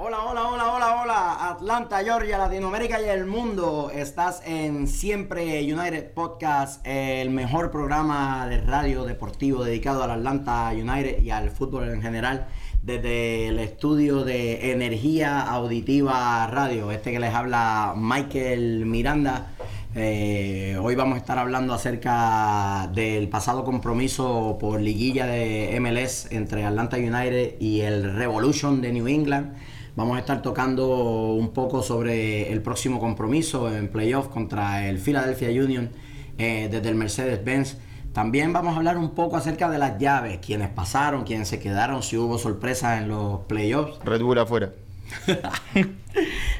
Hola, hola, hola, hola, hola, Atlanta, Georgia, Latinoamérica y el mundo. Estás en Siempre United Podcast, el mejor programa de radio deportivo dedicado al Atlanta United y al fútbol en general, desde el estudio de Energía Auditiva Radio. Este que les habla Michael Miranda. Eh, hoy vamos a estar hablando acerca del pasado compromiso por liguilla de MLS entre Atlanta United y el Revolution de New England. Vamos a estar tocando un poco sobre el próximo compromiso en playoff contra el Philadelphia Union eh, desde el Mercedes-Benz. También vamos a hablar un poco acerca de las llaves, quienes pasaron, quienes se quedaron, si hubo sorpresas en los playoffs. Red Bull afuera.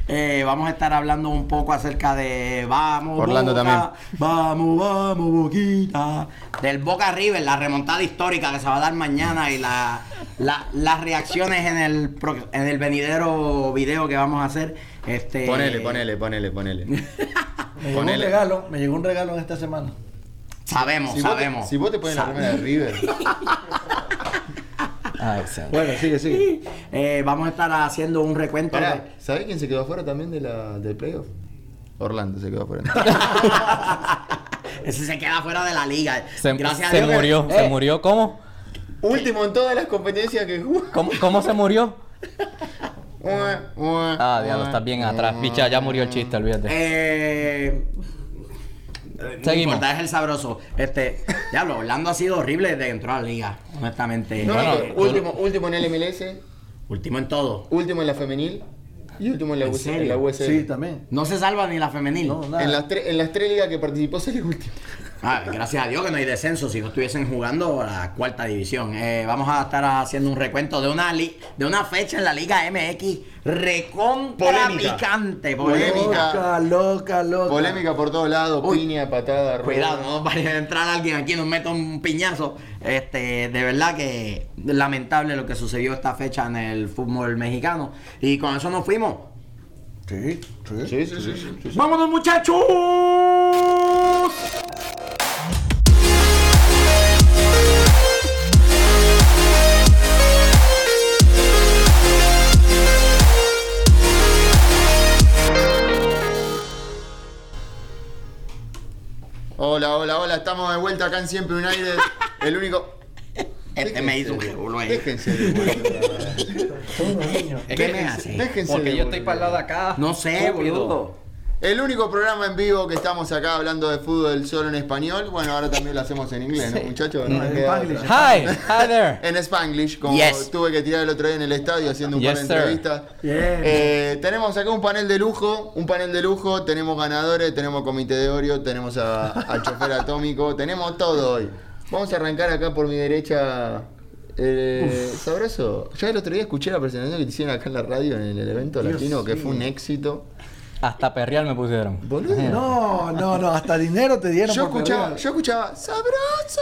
Eh, vamos a estar hablando un poco acerca de vamos Orlando Boca, también. vamos vamos Boquita del Boca River la remontada histórica que se va a dar mañana y la, la- las reacciones en el en el venidero video que vamos a hacer este Ponele, ponele, ponele, ponele. Me llegó un regalo, me llegó un regalo en esta semana. sabemos Si vos, te, sabemos si vos te pones la remera de River, Ah, excelente. Bueno, sigue, sigue. Eh, vamos a estar haciendo un recuento de- Pará, ¿sabés quién se quedó afuera también de la, del playoff? Orlando se quedó afuera. ese se queda fuera de la liga Se, gracias a se Dios que- murió, Eh, se murió. ¿Cómo? Último en todas las competencias que jugó. ¿Cómo, cómo se murió? Ah, Ah, diablo, estás bien atrás. Picha, ya murió el chiste, olvídate. Eh, no Seguimos. importa, es el sabroso. Este, diablo, Orlando ha sido horrible desde que entró a la liga, honestamente. No, Bueno, no, último, último en el MLS, Último en todo. último en la femenil y último en la, ¿En US serio? en la USL. Sí, también. No se salva ni la femenil. No, nada. En las, tre- en las tres ligas que participó salió último. Ah, gracias a Dios que no hay descenso si no estuviesen jugando la cuarta división. Eh, vamos a estar haciendo un recuento de una li- de una fecha en la Liga MX recontra Polémica. picante, Polémica. polémica. Loca, loca, loca. Polémica por todos lados, Uy. piña, patada. Cuidado, no vaya a entrar alguien aquí nos meta un piñazo. Este, de verdad que lamentable lo que sucedió esta fecha en el fútbol mexicano. Y con eso nos fuimos. Sí, sí. Sí, sí, sí. sí, sí. ¡Vámonos, muchachos! Hola, hola, estamos de vuelta acá en Siempre United. El único. Este me hizo un Déjense culo ahí. Déjense de boludo. Unos niños. ¿Qué me hace? Déjense Porque de yo estoy boludo. para el lado de acá. No sé, boludo. El único programa en vivo que estamos acá hablando de fútbol solo en español. Bueno, ahora también lo hacemos en inglés, ¿no, muchachos? No Spanglish. otra. Hi, hi there. En Spanglish, como Yes. tuve que tirar el otro día en el estadio haciendo un par Yes, de sir. entrevistas. Bien. Eh, tenemos acá un panel de lujo, un panel de lujo, tenemos ganadores, tenemos comité de Oreo, tenemos a- al chofer atómico, tenemos todo hoy. Vamos a arrancar acá por mi derecha. Eh, sabroso. Ya el otro día escuché la presentación que te hicieron acá en la radio en el evento Dios latino, que fue un éxito. Hasta perreal me pusieron. Boludo. No, no, no, hasta dinero te dieron. Yo por escuchaba, yo escuchaba, sabroso.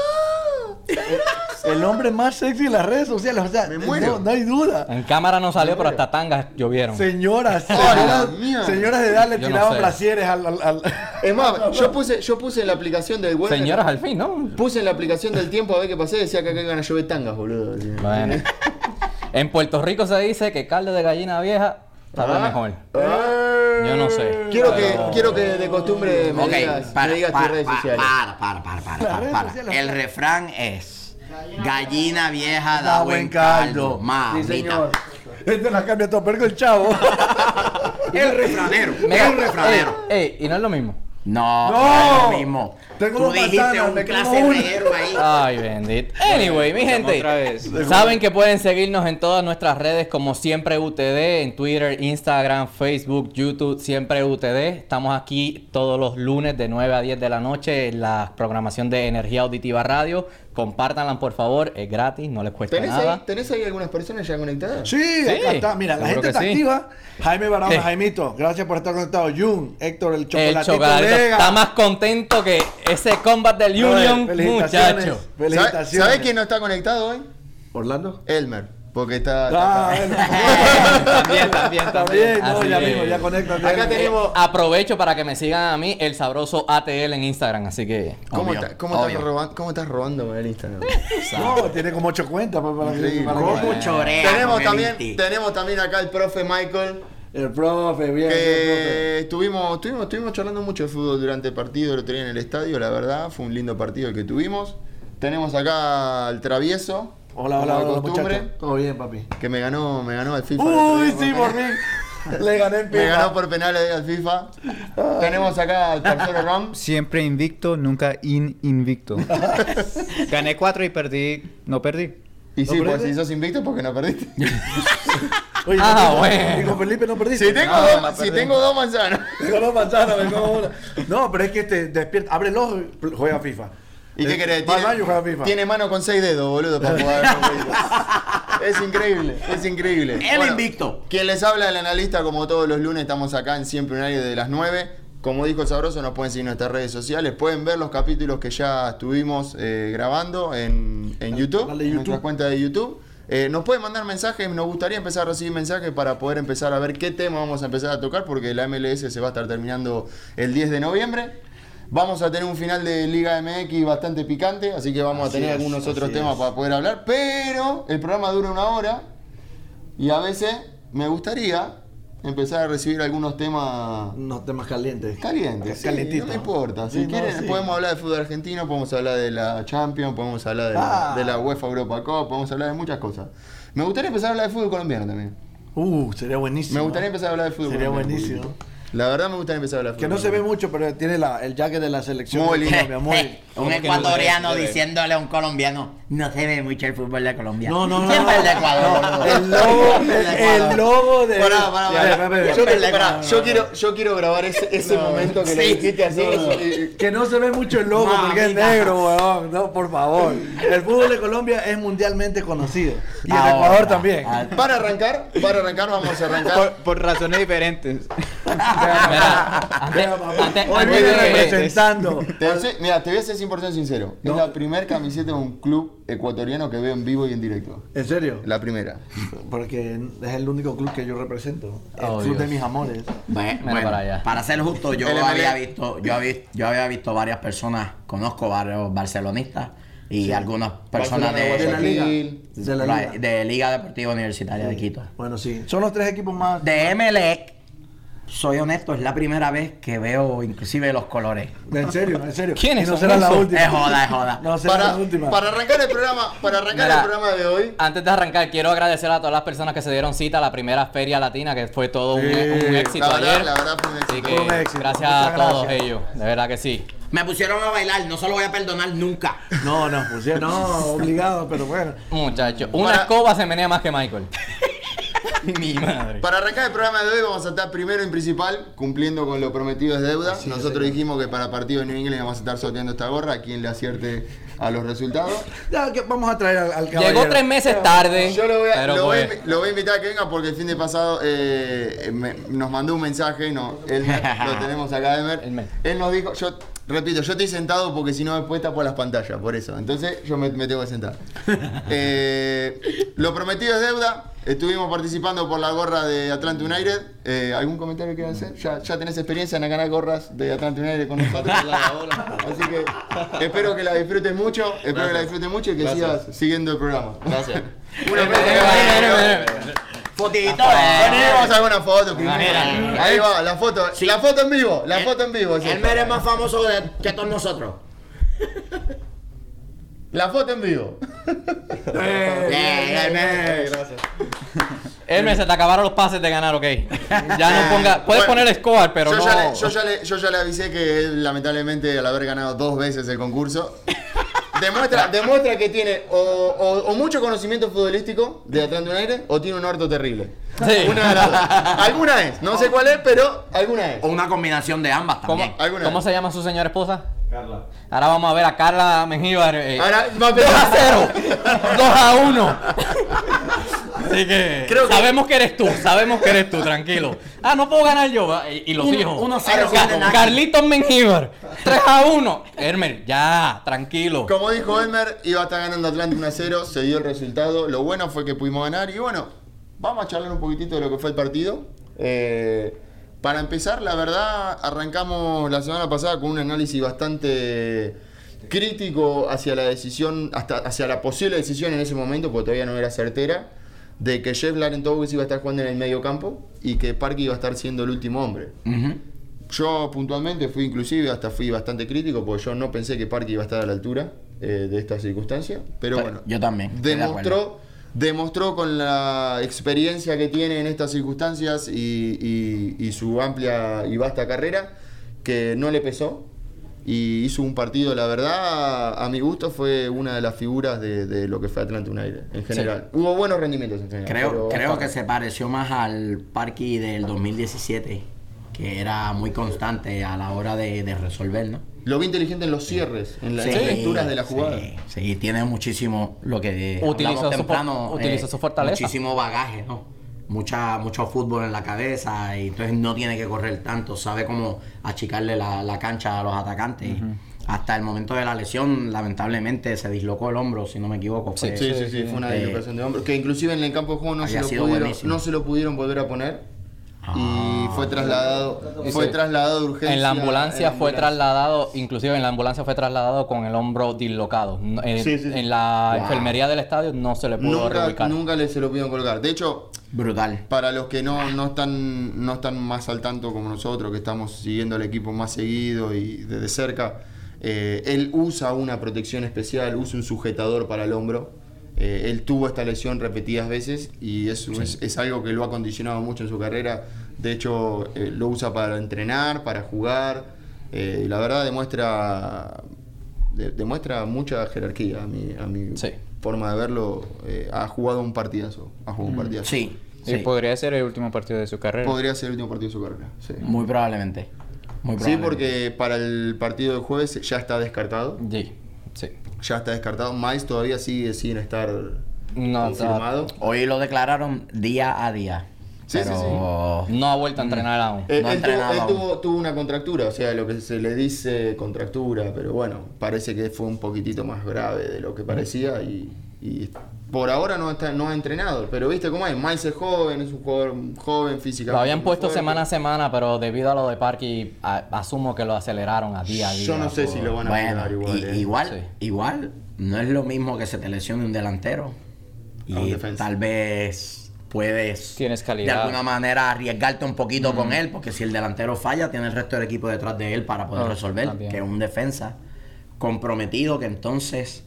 sabroso". El hombre más sexy en las redes sociales, o sea, Me muero. no, no hay duda. En cámara no salió, pero hasta tangas llovieron. Señoras, señoras, de edad le Yo no tiraban sé. brasieres al, al, al- Es más, yo puse, yo puse en la aplicación del web. Señoras al fin, ¿no? Puse en la aplicación del tiempo a ver qué pasé, decía que acá iban a llover tangas, boludo. Bueno. En Puerto Rico se dice que caldo de gallina vieja sabe Ah. mejor. Ah. Yo no sé. Quiero que, Pero- quiero que de costumbre me Ok, digas, para, me digas tus para, redes para, sociales. para, para, para, para, para. El refrán es Gallina vieja da Da buen caldo, Sí, mamita. señor. Este la cambia todo, pero el chavo. El refranero, el refranero. Ey, ey, y no es lo mismo. No, No. no es lo mismo. Tengo Tú dijiste manzanas, un clase reguero ahí. Ay, bendito. Anyway, mi gente, otra vez. saben que pueden seguirnos en todas nuestras redes como siempre UTD, en Twitter, Instagram, Facebook, YouTube, siempre UTD. Estamos aquí todos los lunes de 9 a 10 de la noche en la programación de Energía Auditiva Radio. Compártanla, por favor, es gratis, no les cuesta ¿Tenés nada. ahí, ¿Tenés ahí algunas personas ya conectadas? Sí, acá está. Mira, la gente está sí. activa. Jaime Barahona, Eh. Jaimito, gracias por estar conectado. Jun, Héctor, el El chocolatito está más contento que ese combat del Union, felicitaciones, muchacho. Felicitaciones. ¿Sabés quién no está conectado hoy? Orlando. Elmer. Porque está. Ah, está- bueno. también, también, no, Así ya mismo, ya conéctate. Acá tenemos- Eh, aprovecho para que me sigan a mí, el sabroso ATL en Instagram, así que... ¿Cómo, Obvio, está- cómo estás robando, ¿Cómo estás robando el Instagram? No, tiene como ocho cuentas pues, para para que- ¿Cómo chorea? tenemos, también, tenemos también acá el profe Michael. El profe, bien. Que estuvimos, estuvimos, estuvimos charlando mucho de fútbol durante el partido el otro día en el estadio, la verdad, fue un lindo partido el que tuvimos. Tenemos acá al travieso. Hola, hola, de hola, costumbre, muchachos. Todo bien, papi. que me ganó, me ganó al FIFA. el otro Uy, día, sí, por fin. Le gané en Me ganó FIFA. por penales al FIFA. Tenemos acá al tercero Ram. Siempre invicto, nunca in invicto. Gané cuatro y perdí. No perdí. Y ¿No sí, pues si sos invicto, porque no perdiste? Oye, Ah, ¿no? bueno. Y con Felipe no perdiste. si tengo, No, dos, no si tengo dos manzanas. Tengo dos manzanas, me como una. No, pero es que te despierta, abre el ojo y juega FIFA. ¿Y qué Eh, querés? Tiene, tiene mano con seis dedos, boludo, para jugar. es increíble, es increíble. El invicto. Quien les habla, el analista, como todos los lunes, estamos acá en Siempre un aire de las 9. Como dijo el Sabroso, nos pueden seguir en nuestras redes sociales. Pueden ver los capítulos que ya estuvimos eh, grabando en, en YouTube, en YouTube. nuestra cuenta de YouTube. Eh, nos pueden mandar mensajes, nos gustaría empezar a recibir mensajes para poder empezar a ver qué tema vamos a empezar a tocar, porque la MLS se va a estar terminando el 10 de noviembre. Vamos a tener un final de Liga MX bastante picante, así que vamos Así a tener es, algunos otros temas es. para poder hablar, pero el programa dura una hora y a veces me gustaría empezar a recibir algunos temas Unos temas calientes. calientes. sí, no me importa. Si Sí, no, quieren, sí. podemos hablar de fútbol argentino, podemos hablar de la Champions, podemos hablar de, la, Ah. de la UEFA Europa Cup, podemos hablar de muchas cosas. Me gustaría empezar a hablar de fútbol colombiano también. Uh, sería buenísimo. Me gustaría empezar a hablar de fútbol Sería colombiano un buenísimo. La verdad me gustaría empezar a hablar Que no se ve mucho, pero tiene la, el jacket de la selección. Muy lindo. Un ¿Cómo que no ecuatoriano diciéndole a un colombiano, no se ve mucho el fútbol de Colombia. No, no, no. Siempre el de Ecuador. No, el logo, el, logo de. Pará, pará. Yo, Siempre le- pará, no, yo no, quiero, yo quiero grabar ese, ese momento que le Sí. dijiste así. y- Que no se ve mucho el logo porque es negro, weón. No, por favor. El fútbol de Colombia es mundialmente conocido. Y el Ahora, Ecuador también. ah, Para arrancar, para arrancar, vamos a arrancar. Por, por razones diferentes. Hoy viene representando. Te voy a ser- mira, te voy a ser 100% sincero. Es la primera camiseta de un club ecuatoriano que veo en vivo y en directo. ¿En serio? La primera. Porque es el único club que yo represento. El Oh, club de mis amores. Bueno, para allá. para ser justo, yo MLE. había visto, yo había, yo había visto varias personas, conozco varios barcelonistas y algunas personas de, De la liga. De la liga. de Liga Deportiva Universitaria de Quito. Bueno, sí. Son los tres equipos más. De Emelec, soy honesto, es la primera vez que veo inclusive los colores. En serio, en serio. ¿Quiénes Y no será la última. Es joda, es joda. No será Para, la última. para arrancar el programa, para arrancar Mira. el programa de hoy. Antes de arrancar, quiero agradecer a todas las personas que se dieron cita a la primera feria latina, que fue todo un, Sí. un éxito La verdad, ayer. la verdad fue un Así éxito. que un éxito. gracias Muchas a todos gracias. ellos, de verdad que sí. Me pusieron a bailar, no se lo voy a perdonar nunca. No, no, sí, no, obligado, pero bueno. Muchachos, una Para- escoba se menea más que Michael. Mi madre. Para arrancar el programa de hoy vamos a estar primero en principal cumpliendo con lo prometido es deuda. Nosotros dijimos que para partido de New England vamos a estar sorteando esta gorra a quien le acierte a los resultados. Ya que vamos a traer al, al caballero. Llegó tres meses tarde. Yo lo voy, a, lo, voy a invi- lo voy a invitar a que venga porque el fin de pasado eh, me- nos mandó un mensaje, no, él lo tenemos acá. Elmer. Él nos dijo, yo repito, yo estoy sentado porque si no después tapo las pantallas, por eso. Entonces yo me, me tengo que sentar. Eh, lo prometido es deuda. Estuvimos participando por la gorra de Atlanta United. Eh, ¿Algún comentario que hacer? Ya, ya tenés experiencia en ganar gorras de Atlanta United con nosotros. Así que espero que la disfrutes mucho. Espero que la disfrutes mucho y que sigas siguiendo el programa. Gracias. Una Fotito, Vení, eh. vamos a hacer una foto primero. Ahí va, la foto. La foto en vivo, la foto en vivo. El esta. Mer es más famoso de- que todos nosotros. La foto en vivo. Mer. Hermes, se te acabaron los pases de ganar, ok. Ya no ponga. Puedes Bueno, poner score, pero yo, no. ya le, yo, ya le, yo ya le avisé que él, lamentablemente, al haber ganado dos veces el concurso, demuestra, demuestra que tiene o, o- o mucho conocimiento futbolístico de Atlanta United o tiene un orto terrible. Sí. Una de las dos. Alguna es. No sé cuál es, pero alguna es. O una combinación de ambas ¿Cómo, también. ¿Cómo vez. se llama su señora esposa? Carla. Ahora vamos a ver a Carla Mengíbar. eh, Ahora, va a 2 a 0. 2 a 1. Así que Creo que- sabemos que eres tú, sabemos que eres tú, tranquilo. Ah, no puedo ganar yo. va, Y, y los Uno- hijos. uno cero Ca- con Naki. Carlitos Mengíbar, 3 a 1. Hermer, ya, tranquilo. Como dijo Elmer, iba a estar ganando Atlanta 1 a 0, se dio el resultado. Lo bueno fue que pudimos ganar. Y bueno, vamos a charlar un poquitito de lo que fue el partido. Eh, para empezar, la verdad, arrancamos la semana pasada con un análisis bastante crítico hacia la decisión, hasta hacia la posible decisión en ese momento, porque todavía no era certera, de que Jeff Larentowicz iba a estar jugando en el medio campo y que Parky iba a estar siendo el último hombre. Yo puntualmente fui inclusive, hasta fui bastante crítico, porque yo no pensé que Parky iba a estar a la altura eh, de esta circunstancia. Pero Pero bueno, yo también, Demostró, demostró con la experiencia que tiene en estas circunstancias y, y- y su amplia y vasta carrera que no le pesó. Y hizo un partido, la verdad, a mi gusto fue una de las figuras de, de lo que fue Atlanta United en general. Hubo buenos rendimientos en general. Creo, creo que se pareció más al Parky del 2017, que era muy constante a la hora de, de resolver, ¿no? Lo vi inteligente en los cierres, en las Sí, lecturas de la jugada. Sí, sí, tiene muchísimo lo que Utilizó hablamos su temprano, for- utilizó su fortaleza. Muchísimo bagaje, ¿no? Mucha, mucho fútbol en la cabeza y entonces no tiene que correr tanto, sabe cómo achicarle la, la cancha a los atacantes. Hasta el momento de la lesión, lamentablemente, se dislocó el hombro, si no me equivoco. fue- Sí, sí, sí, fue una Eh, dislocación de hombro. Que inclusive en el campo de juego no, se lo, pudieron, buenísimo. no se lo pudieron volver a poner. Y Ah. fue trasladado, fue trasladado de urgencia. En la ambulancia en fue ambulancia. trasladado, inclusive en la ambulancia fue trasladado con el hombro dislocado. No, eh, Sí, sí, sí. En la Wow. enfermería del estadio no se le pudo Nunca, reubicar. nunca le se lo pudieron colgar. De hecho, Brutal. para los que no, no, están, no están más al tanto como nosotros, que estamos siguiendo al equipo más seguido y desde cerca, eh, él usa una protección especial, usa un sujetador para el hombro. Eh, él tuvo esta lesión repetidas veces y es, es, es algo que lo ha condicionado mucho en su carrera. De hecho, eh, lo usa para entrenar, para jugar. eh, y la verdad demuestra, de- demuestra mucha jerarquía a mi, a mi Sí. forma de verlo. eh, ha jugado un partidazo. Ha jugado un partidazo. Sí, sí, podría ser el último partido de su carrera. Podría ser el último partido de su carrera. Sí, muy probablemente. Muy Sí, probablemente. porque para el partido del jueves ya está descartado. Sí, sí. Ya está descartado. Miles todavía sigue sin estar No, confirmado. Hoy lo declararon día a día. Sí, sí, pero No ha vuelto a entrenar aún. Eh, No ha él tuvo, entrenado él tuvo- tuvo una contractura, o sea, lo que se le dice contractura, pero bueno, parece que fue un poquitito más grave de lo que parecía y, y por ahora no, está, no ha entrenado. Pero viste cómo es, Miles es joven, es un jugador joven físicamente. Lo habían puesto fuerte. semana a semana, pero debido a lo de Parky, a- asumo que lo aceleraron a día a día. Yo no sé por- si lo van a bueno, igual. y- eh. igual, Sí. igual, no es lo mismo que se te lesione un delantero. A un Y defensa. tal vez puedes Tienes de calidad. alguna manera arriesgarte un poquito con él, porque si el delantero falla, tiene el resto del equipo detrás de él para poder Ah, resolver, también. que es un defensa comprometido que entonces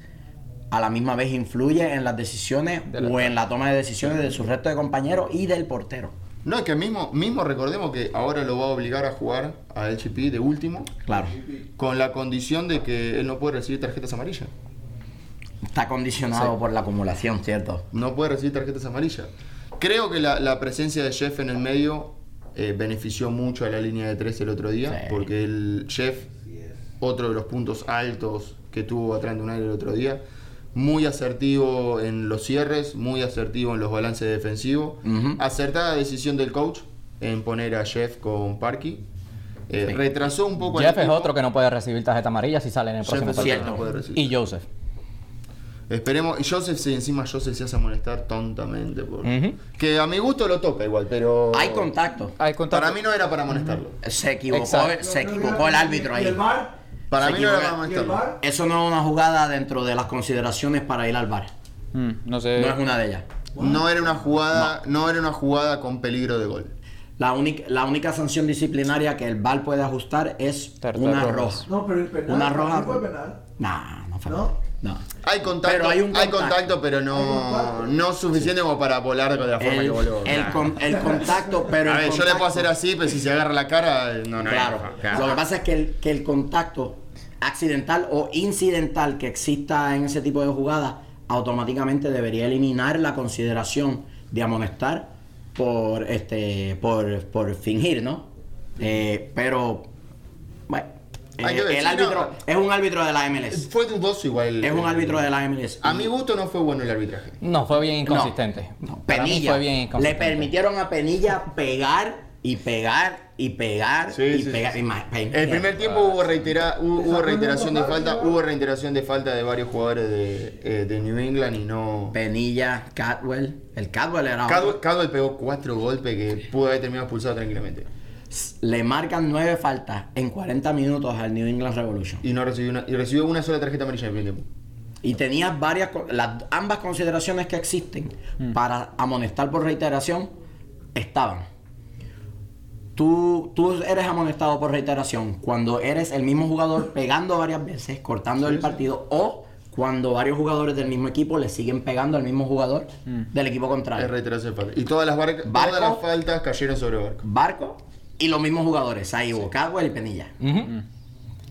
a la misma vez influye en las decisiones De la- o en la toma de decisiones de su resto de compañeros y del portero. No, es que mismo, mismo recordemos que ahora lo va a obligar a jugar a LGP de último, Claro. con la condición de que él no puede recibir tarjetas amarillas. Está condicionado por la acumulación, ¿cierto? No puede recibir tarjetas amarillas. Creo que la, la presencia de Jeff en el medio eh, benefició mucho a la línea de tres el otro día, Sí. porque el Jeff, otro de los puntos altos que tuvo Atlanta United el otro día, muy asertivo en los cierres, muy asertivo en los balances defensivos, Ujú. acertada decisión del coach en poner a Jeff con Parky. Eh, Sí. Retrasó un poco Jeff es equipo. otro que no puede recibir tarjeta amarilla si sale en el Jeff próximo partido. no puede recibir. Y Joseph. Esperemos, y Joseph sí, encima Joseph se hace molestar tontamente. por-. Que a mi gusto lo toca igual, pero... Hay contacto. Hay contacto. Para mí no era para amonestarlo. Se equivocó, Exacto. se equivocó el árbitro ahí. Para Se mí no era. Eso no es una jugada dentro de las consideraciones para ir al bar. Mm, no sé. No es una de ellas. No era una jugada, no. era una jugada con peligro de gol. La única, la única sanción disciplinaria que el VAR puede ajustar es una roja. roja. No, pero el penal. Una ¿sí roja. fue penal? No, no fue. ¿No? No. Hay contacto, Pero hay un hay contacto. pero Hay no, no suficiente como para volar de la forma El, que voló. el Nah. con- el contacto, pero. a ver, yo le puedo hacer así, pero si se agarra la cara, no, no. Claro. es. Lo que pasa es que el, que el contacto accidental o incidental que exista en ese tipo de jugadas automáticamente debería eliminar la consideración de amonestar por este por, por fingir, ¿no? Eh, pero Hay que ver, el sí, árbitro no. es un árbitro de la MLS. Fue dudoso igual. Es un árbitro de la MLS. A mi gusto no fue bueno el arbitraje. No, fue bien inconsistente. No, Penilla. fue bien le inconsistente. permitieron a Penilla pegar y pegar y pegar Sí, y sí, pegar. sí. y más. Penilla. El primer tiempo hubo, reitera, hubo, hubo reiteración de falta, hubo reiteración de falta de varios jugadores de, eh, de New England y no. Penilla, Catwell. El Catwell era. Cadwell, Cadwell pegó cuatro golpes que pudo haber terminado expulsado tranquilamente. Le marcan nueve faltas en 40 minutos al New England Revolution. Y no recibió una, y recibió una sola tarjeta amarilla primer tiempo. Y tenía varias, las, ambas consideraciones que existen para amonestar por reiteración estaban. Tú, tú eres amonestado por reiteración cuando eres el mismo jugador pegando varias veces, cortando el partido, o cuando varios jugadores del mismo equipo le siguen pegando al mismo jugador del equipo Es contrario. reiteración de falta. Y todas las, barca- Barco. todas las faltas cayeron sobre Barco. Barco y los mismos jugadores, Saibo, Cadwell y Penilla. Ujú.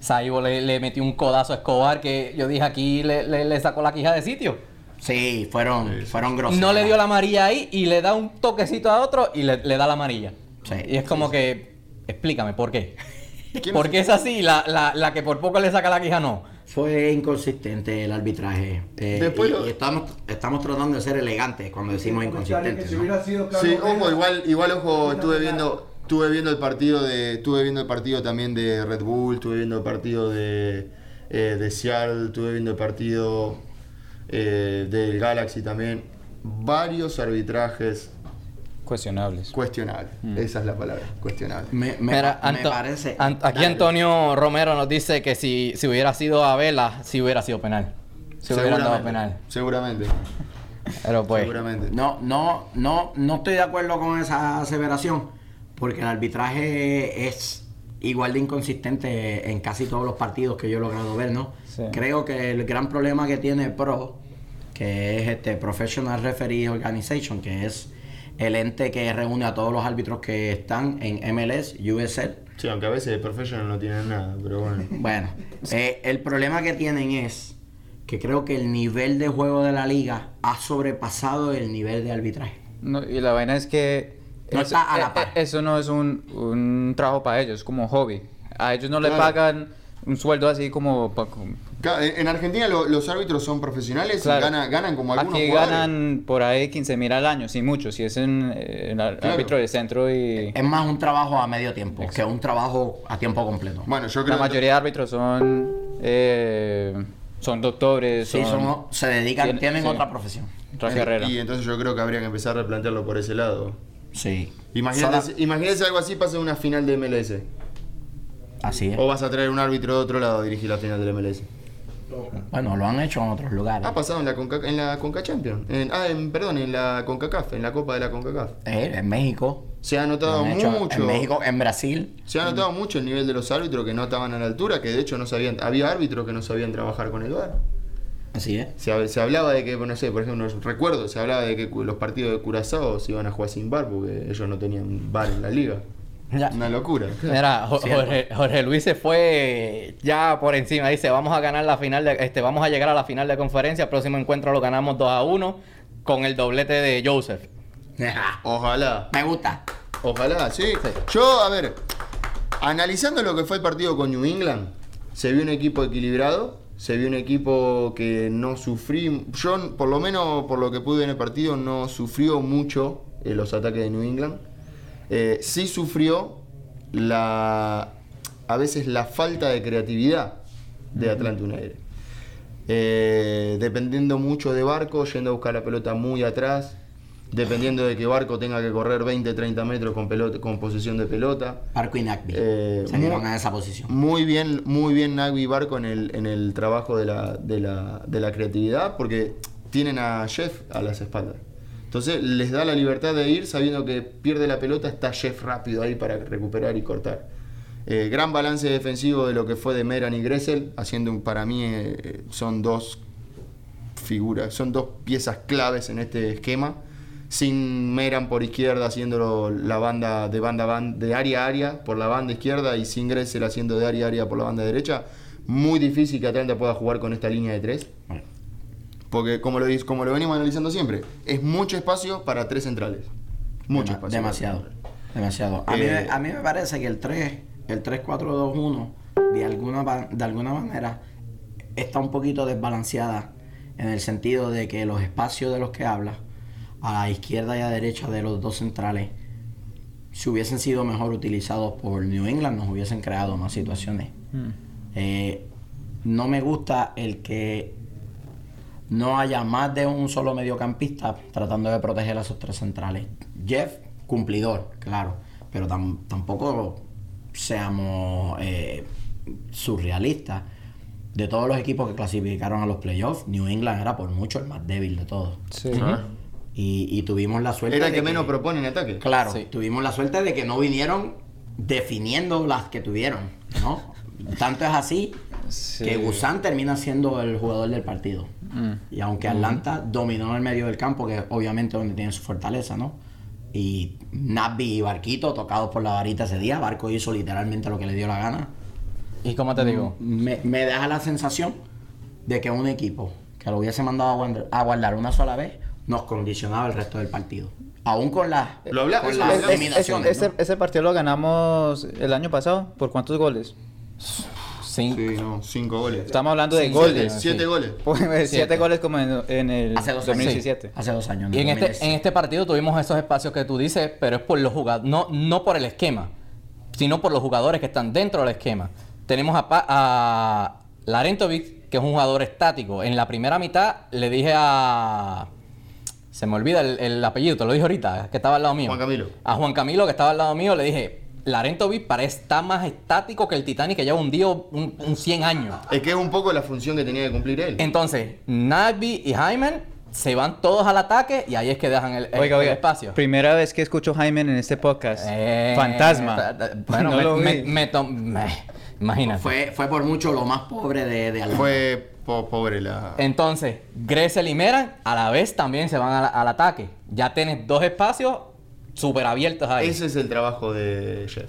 Saibo le, le metió un codazo a Escobar que yo dije aquí le, le- le sacó la quija de sitio. Sí, fueron, fueron groseros. No le dio la amarilla ahí y le da un toquecito a otro y le, le da la amarilla. Sí, y es como que, explícame, ¿por qué? ¿Quién ¿Por qué es así? La, la, la que por poco le saca la quija no. Fue inconsistente el arbitraje. Eh, Después y, lo- y estamos, estamos tratando de ser elegantes cuando decimos inconsistentes. Si ¿no? hubiera sido Carlos Sí, ojo, igual, igual ojo, estuve viendo, estuve viendo el partido de, estuve viendo el partido también de Red Bull, estuve viendo el partido de, eh, de Seattle, estuve viendo el partido eh, del Galaxy también. Varios arbitrajes Cuestionables. cuestionables. Esa es la palabra, cuestionable. Me, me Mira, pa- me Anto- parece. An- aquí Dale. Antonio Romero nos dice que si, si hubiera sido a Vela, si hubiera sido penal. Si hubieran dado penal. Seguramente. Pero pues. Seguramente. No, no, no, no estoy de acuerdo con esa aseveración. Porque el arbitraje es igual de inconsistente en casi todos los partidos que yo he logrado ver, ¿no? Sí. Creo que el gran problema que tiene Pro, que es este Professional Referee Organization, que es el ente que reúne a todos los árbitros que están en MLS, USL, Sí, aunque a veces de professional no tienen nada, pero bueno. Bueno, eh, el problema que tienen es que creo que el nivel de juego de la liga ha sobrepasado el nivel de arbitraje. No, y la vaina es que No eso, está a la eh, par. eh, eso no es un, un trabajo para ellos, es como hobby. A ellos no le Claro. pagan un sueldo así como... En en Argentina lo- los árbitros son profesionales Claro. y ganan, ganan como algunos Aquí jugadores. ganan por ahí 15 mil al año, sí mucho, si es en, en ar- Claro. árbitro de centro y... Es más un trabajo a medio tiempo que un trabajo a tiempo completo. Bueno, yo creo La mayoría de árbitros son... eh, son doctores, Sí, son... son- se dedican, tienen- tienen sí. otra profesión. otra carrera. Y entonces yo creo que habría que empezar a replantearlo por ese lado. Sí. Imagínate, Sola- imagínate algo así pasa en una final de MLS. Así es. O vas a traer un árbitro de otro lado a dirigir la final de la MLS. Bueno, lo han hecho en otros lugares. Ha pasado en la Conca, en la Conca Champions. En- ah, en, perdón, en la CONCACAF, en la Copa de la CONCACAF. Eh, en México. Se ha lo notado han hecho mucho. En México, en Brasil. Se ha notado mucho el nivel de los árbitros que no estaban a la altura, que de hecho no sabían, había árbitros que no sabían trabajar con el VAR. Así es. Se, hab- se hablaba de que, no sé, por ejemplo, recuerdo, se hablaba de que los partidos de Curazao se iban a jugar sin VAR porque ellos no tenían VAR en la liga. Ya. Una locura. Mira. Jorge, Jorge Luis se fue ya por encima. Dice, vamos a ganar la final de, este, vamos a llegar a la final de conferencia. El próximo encuentro lo ganamos 2 a 1 con el doblete de Joseph. Ojalá. Me gusta. Ojalá, sí. Yo, a ver, analizando lo que fue el partido con New England, se vio un equipo equilibrado, se vio un equipo que no sufrí, yo por lo menos por lo que pude en el partido, no sufrió mucho eh, los ataques de New England. Eh, sí sufrió la, a veces la falta de creatividad de Atlanta United. Eh, dependiendo mucho de Barco, yendo a buscar la pelota muy atrás, dependiendo de que Barco tenga que correr 20, 30 metros con, pelota, con posesión de pelota. Barco y Nagby. Eh, se muy- a esa posición. Muy bien, muy bien Nagby y Barco en el, en el trabajo de la, de, la, de la creatividad, porque tienen a Jeff a las espaldas. Entonces les da la libertad de ir sabiendo que pierde la pelota, está Jeff rápido ahí para recuperar y cortar. Eh, gran balance defensivo de lo que fue de Meran y Gressel, haciendo un, para mí eh, son dos figuras, son dos piezas claves en este esquema. Sin Meran por izquierda haciendo la banda de banda de área a área por la banda izquierda y sin Gressel haciendo de área a área por la banda derecha, muy difícil que Atlanta pueda jugar con esta línea de tres. Porque como lo, como lo venimos analizando siempre, es mucho espacio para tres centrales. Mucho dema- espacio. Demasiado. Demasiado. A, mí, Eh, me- a mí me parece que el 3, el 3-4-2-1 de alguna, de alguna manera está un poquito desbalanceada en el sentido de que los espacios de los que habla, a la izquierda y a derecha de los dos centrales, si hubiesen sido mejor utilizados por New England, nos hubiesen creado más situaciones. Eh, no me gusta el que no haya más de un solo mediocampista tratando de proteger a esos tres centrales. Jeff, cumplidor, claro, pero tam- tampoco seamos eh, surrealistas. De todos los equipos que clasificaron a los playoffs, New England era por mucho el más débil de todos. Sí. Y, y tuvimos la suerte Era el de que menos propone en ataque. Claro, Sí. tuvimos la suerte de que no vinieron definiendo las que tuvieron, ¿no? Tanto es así Sí. que Gusán termina siendo el jugador del partido. Mm. Y aunque Atlanta dominó en el medio del campo, que obviamente es donde tiene su fortaleza, ¿no? Y Nabby y Barquito tocados por la varita ese día, Barco hizo literalmente lo que le dio la gana. ¿Y cómo te digo? Me, me deja la sensación de que un equipo que lo hubiese mandado a guardar una sola vez nos condicionaba el resto del partido. Aún con las, Lo con Es- es- ese, partido lo ganamos el año pasado. ¿Por cuántos goles? Sí. Sí, no, cinco goles. Estamos hablando de Sí, goles. Siete goles. Pues, siete Siete. goles como en, en el Hace dos años. 2017. Hace dos años. Y en este, 2010. en este partido tuvimos esos espacios que tú dices, pero es por los jugadores, no, no por el esquema, sino por los jugadores que están dentro del esquema. Tenemos a, Pa- a Larentovic, que es un jugador estático. En la primera mitad le dije a... Se me olvida el, el apellido, te lo dije ahorita, que estaba al lado mío. Juan Camilo. A Juan Camilo, que estaba al lado mío, le dije, Larentovic parece estar más estático que el Titanic, que lleva un día un, un 100 años. Es que es un poco la función que tenía que cumplir él. Entonces, Nagby y Hyman se van todos al ataque y ahí es que dejan el, el- Oiga, el oiga, espacio. primera vez que escucho Jaime en este podcast. Eh, Fantasma. ta- ta- Bueno, No me, lo vi. me- me to- me- imagínate. Fue, fue por mucho lo más pobre de, de. Fue po- pobre la. Entonces, Gressel y Meran a la vez también se van al, al ataque. Ya tienes dos espacios súper abiertos ahí. Ese es el trabajo de Jeff.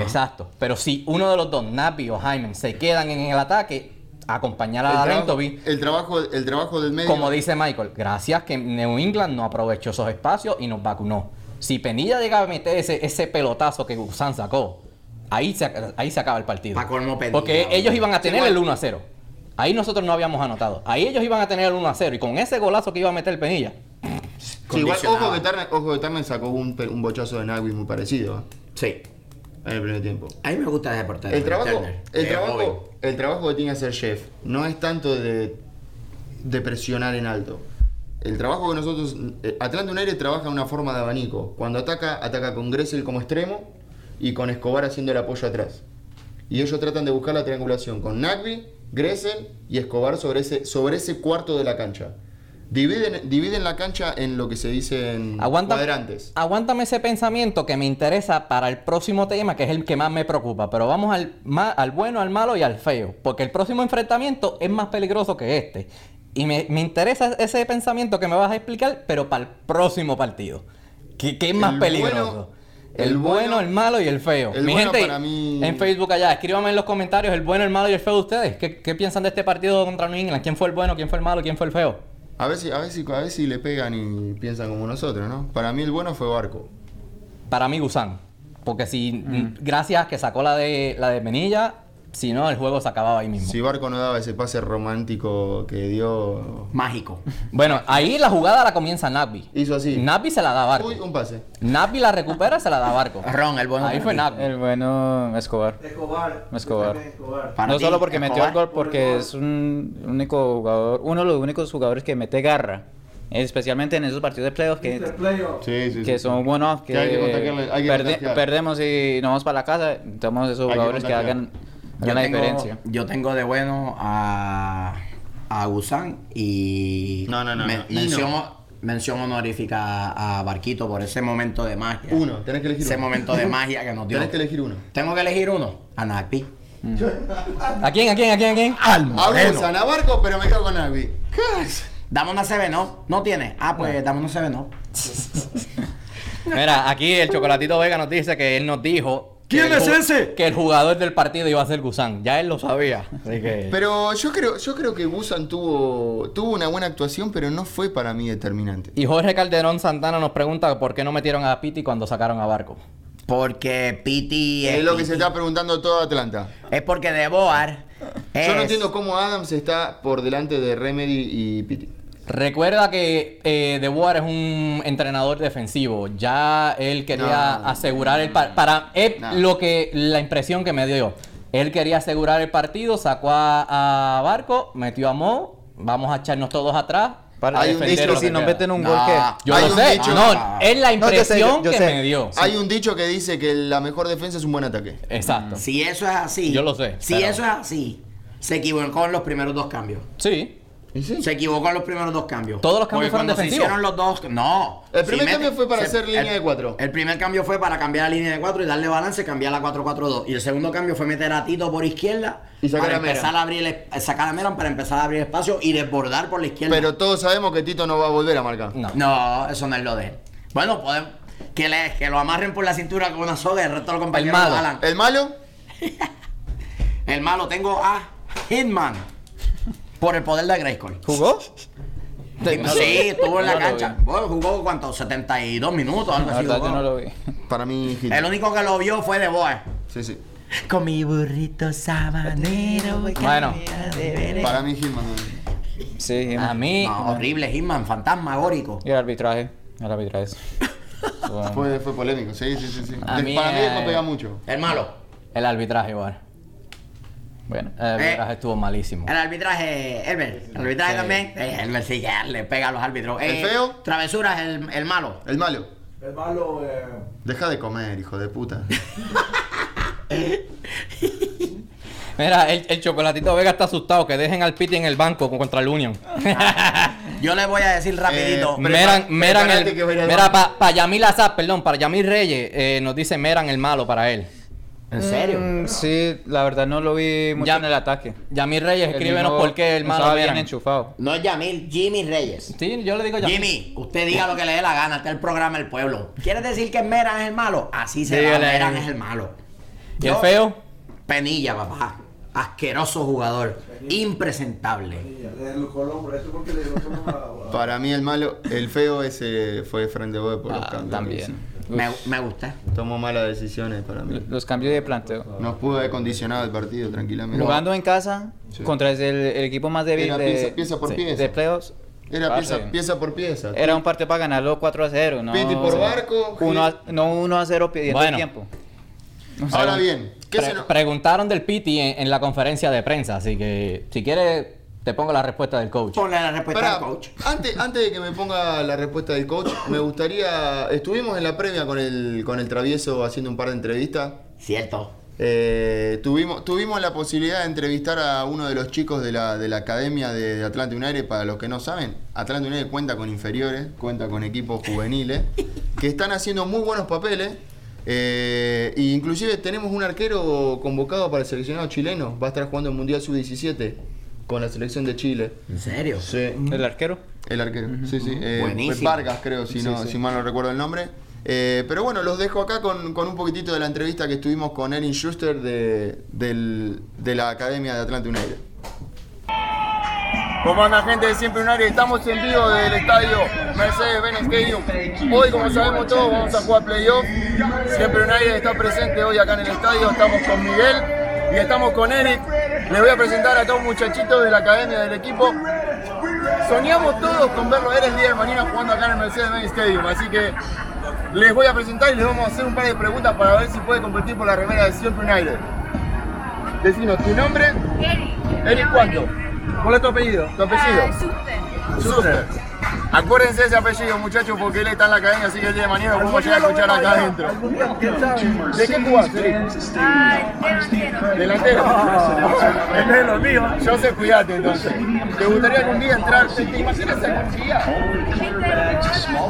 Exacto. Pero si uno de los dos, Napi o Hyman, se quedan en el ataque, acompañar a Larentovic, el trabajo, el trabajo del medio. como dice Michael, gracias que New England no aprovechó esos espacios y nos vacunó. Si Penilla llegaba a meter ese, ese pelotazo que Gusán sacó, ahí se, ahí se acaba el partido. Pa' colmo Penilla, Porque ellos iban a tener el 1 a 0. Ahí nosotros no habíamos anotado. Ahí ellos iban a tener el 1 a 0. Y con ese golazo que iba a meter el Penilla. Sí, igual, ojo que Turner, ojo que Turner sacó un, un bochazo de Nagby muy parecido ¿eh? Sí. en el primer tiempo. A mí me gusta ese portero. El trabajo, el, trabajo, el trabajo que tiene que hacer Jeff no es tanto de, de presionar en alto. El trabajo que nosotros. eh, Atlanta United trabaja de una forma de abanico. Cuando ataca, ataca con Gressel como extremo y con Escobar haciendo el apoyo atrás. Y ellos tratan de buscar la triangulación con Nagby, Gressel y Escobar sobre ese, sobre ese cuarto de la cancha. Dividen, dividen la cancha en lo que se dicen Aguanta, cuadrantes. Aguántame ese pensamiento que me interesa para el próximo tema, que es el que más me preocupa. Pero vamos al, ma- al bueno, al malo y al feo. Porque el próximo enfrentamiento es más peligroso que este. Y me, me interesa ese pensamiento que me vas a explicar, pero para el próximo partido. ¿Qué, qué es más El peligroso? bueno- el, el bueno, bueno- el malo y el feo. el Mi bueno gente, para mí- en Facebook allá, escríbanme en los comentarios el bueno, el malo y el feo de ustedes. ¿Qué, qué piensan de este partido contra New England? ¿Quién fue el bueno, quién fue el malo, quién fue el feo? A ver, si, a, ver si, a ver si le pegan y piensan como nosotros, ¿no? Para mí el bueno fue Barco. Para mí Gusán. Porque si gracias que sacó la de la de Penilla, si no el juego se acababa ahí mismo. Si Barco no daba ese pase romántico que dio... Mágico. Bueno, ahí la jugada la comienza Napi. Hizo así. Napi se la da a Barco. Uy, un pase. Napi la recupera, se la da a Barco. Ron, el bueno Ahí fue Napi. El bueno Escobar. Escobar. Escobar. Escobar. Para no ti, solo porque metió el Escobar. gol, porque es un único jugador, uno de los únicos jugadores que mete garra. Especialmente en esos partidos de playoffs que. Playoff. Sí, sí, que sí. son buenos, que, Que hay que hay que perde- perdemos y nos vamos para la casa. Necesitamos esos jugadores que, hagan, Yo la tengo, diferencia. yo tengo de bueno a, a Gusán y No, no, no, me- no. Mención, mención honorífica a Barquito por ese momento de magia. Uno, tenés que elegir Ese uno. momento de magia que nos dio. Tenés que elegir uno. Tengo que elegir uno. A Napi. ¿A quién, a quién, a quién, a quién? Al Abusan a Barco, pero me quedo con Nagby. ¿Qué es? Dame una CB, ¿no? No tiene. Ah, pues dame una CB, ¿no? Mira, aquí el Chocolatito Vega nos dice que él nos dijo... que ¿Quién es ese? Que el jugador del partido iba a ser Gusán. Ya él lo sabía. Así que... Pero yo creo, yo creo que Busan tuvo, tuvo una buena actuación, pero no fue para mí determinante. Y Jorge Calderón Santana nos pregunta por qué no metieron a Piti cuando sacaron a Barco. Porque Piti Es lo que se Piti. está preguntando todo Atlanta. Es porque De Boer Yo no es- entiendo cómo Adams está por delante de Remedy y Pitti. Recuerda que eh, De Boer es un entrenador defensivo. Ya él quería No. asegurar el par- para él, No. lo que la impresión que me dio. Él quería asegurar el partido, sacó a, a Barco, metió a Mo, vamos a echarnos todos atrás. Para Hay un defender dicho que si que no queda. meten un gol, ¿qué? Yo Hay lo un sé. dicho- No, es la No, yo sé, impresión yo que sé. me dio. Hay un dicho que dice que la mejor defensa es un buen ataque. Exacto. Si eso es así. Yo lo sé, Si pero- eso es así, se equivocó en los primeros dos cambios. Sí. Se equivocó en los primeros dos cambios. Todos los cambios Porque fueron cuando se defensivos. hicieron los dos. No. El primer cambio fue para hacer línea el- de cuatro. El primer cambio fue para cambiar la línea de cuatro y darle balance, cambiar la 4-4-2. Y el segundo cambio fue meter a Tito por izquierda Y sacar para a Meran. empezar a abrir el- sacar a Meran para empezar a abrir espacio y desbordar por la izquierda. Pero todos sabemos que Tito no va a volver a marcar. No. No, eso no es lo de él. Bueno, podemos. Que, le, que lo amarren por la cintura con una soga y el resto de los compañeros malo. lo jalan. ¿El malo? El malo tengo a Hitman. Por el poder de Grayskull. ¿Jugó? Sí, estuvo en la cancha. Bueno, jugó cuánto, 72 minutos, algo La así. yo no lo vi. Para mí. El único que lo vio fue de Boer. Sí, sí. Con mi burrito sabanero. Bueno. Para mí, Hitman. Sí, A mí. No, horrible, Hitman, fantasmagórico. Y el arbitraje. El arbitraje. Bueno. Fue, fue polémico. Sí, sí, sí. sí. A De- mí, para mí no eh, pega mucho. El malo. El arbitraje, igual. Bueno. El arbitraje estuvo malísimo. El arbitraje, Elber. El arbitraje Sí. también. Eh, Elber sí que le pega a los árbitros. ¿El Eh, feo? Travesuras, el, el malo. El malo. El malo, eh, Deja de comer, hijo de puta. Mira, el, el chocolatito Vega está asustado que dejen al Piti en el banco contra el Union. Yo le voy a decir rapidito. Eh, Meran, Meran el. Mira, para Yamil Azar, perdón, para Yamil Reyes, eh, nos dice Meran el malo para él. ¿En serio? Mm, sí, la verdad no lo vi mucho Ya- en el ataque. Yamil Reyes, El escríbenos mismo por qué el malo estaba bien enchufado. No es Yamil, Jimmy Reyes. Sí, yo le digo Yamil. Jimmy, usted diga lo que le dé la gana, este es el programa del pueblo. ¿Quieres decir que Meran es el malo? Así se va. Meran es el malo. ¿Y el feo? Penilla, papá. Asqueroso jugador. Impresentable. el porque Para mí, el malo, el feo ese fue frente vos por los Ah, cambios. también. Me, me gusta. Tomó malas decisiones para mí. Los cambios de planteo. Nos pudo haber condicionado el partido tranquilamente. Jugando en casa Sí. contra el, el equipo más débil Era de, pieza- pieza por sí, pieza. de playoffs. Era parce, pieza, pieza por pieza. Era un partido para ganarlo 4 a 0. No, Piti por barco, Uno a- no 1 a 0 pidiendo Bueno. tiempo. Ahora bien, ¿qué Pre- se nos- Preguntaron del Piti en, en la conferencia de prensa, así que si quieres te pongo la respuesta del coach. Ponle la respuesta Pará, al coach. Antes, antes de que me ponga la respuesta del coach, me gustaría. Estuvimos en la previa con el, con el travieso haciendo un par de entrevistas. Cierto. Eh, tuvimos, tuvimos la posibilidad de entrevistar a uno de los chicos de la, de la academia de, de Atlanta United. Para los que no saben, Atlanta United cuenta con inferiores, cuenta con equipos juveniles que están haciendo muy buenos papeles. Eh, e inclusive tenemos un arquero convocado para el seleccionado chileno. Va a estar jugando el Mundial Sub-17 con la selección de Chile. ¿En serio? Sí. El arquero. El arquero, sí, sí. Eh, Buenísimo. Vargas, creo, si, no, Sí, sí. si mal no recuerdo el nombre. Eh, pero bueno, los dejo acá con, con un poquitito de la entrevista que estuvimos con Erin Schuster de, del- de la Academia de Atlanta United. ¿Cómo anda gente de Siempre United? Estamos en vivo del estadio Mercedes-Benz Stadium. Hoy, como sabemos todos, vamos a jugar playoff. Siempre United está presente hoy acá en el estadio. Estamos con Miguel y estamos con Eric. Les voy a presentar a todos muchachitos de la academia del equipo. Soñamos todos con verlo, eres líder mañana jugando acá en el Mercedes-Benz Stadium, así que les voy a presentar y les vamos a hacer un par de preguntas para ver si puede competir por la remera de Siempre United. Decinos, ¿tu nombre? Eric. Eric, ¿cuánto? ¿Cuál es tu apellido? ¿Tu apellido? Ah, Suster. Suster. Acuérdense de ese apellido, muchachos, porque él está en la academia, así que el día de mañana lo podemos llegar a escuchar acá adentro. ¿De qué jugás, delantero. Delantero. Este es lo mío. Yo sé, cuidate entonces. ¿Te gustaría algún día entrar? ¿Te imaginas algún día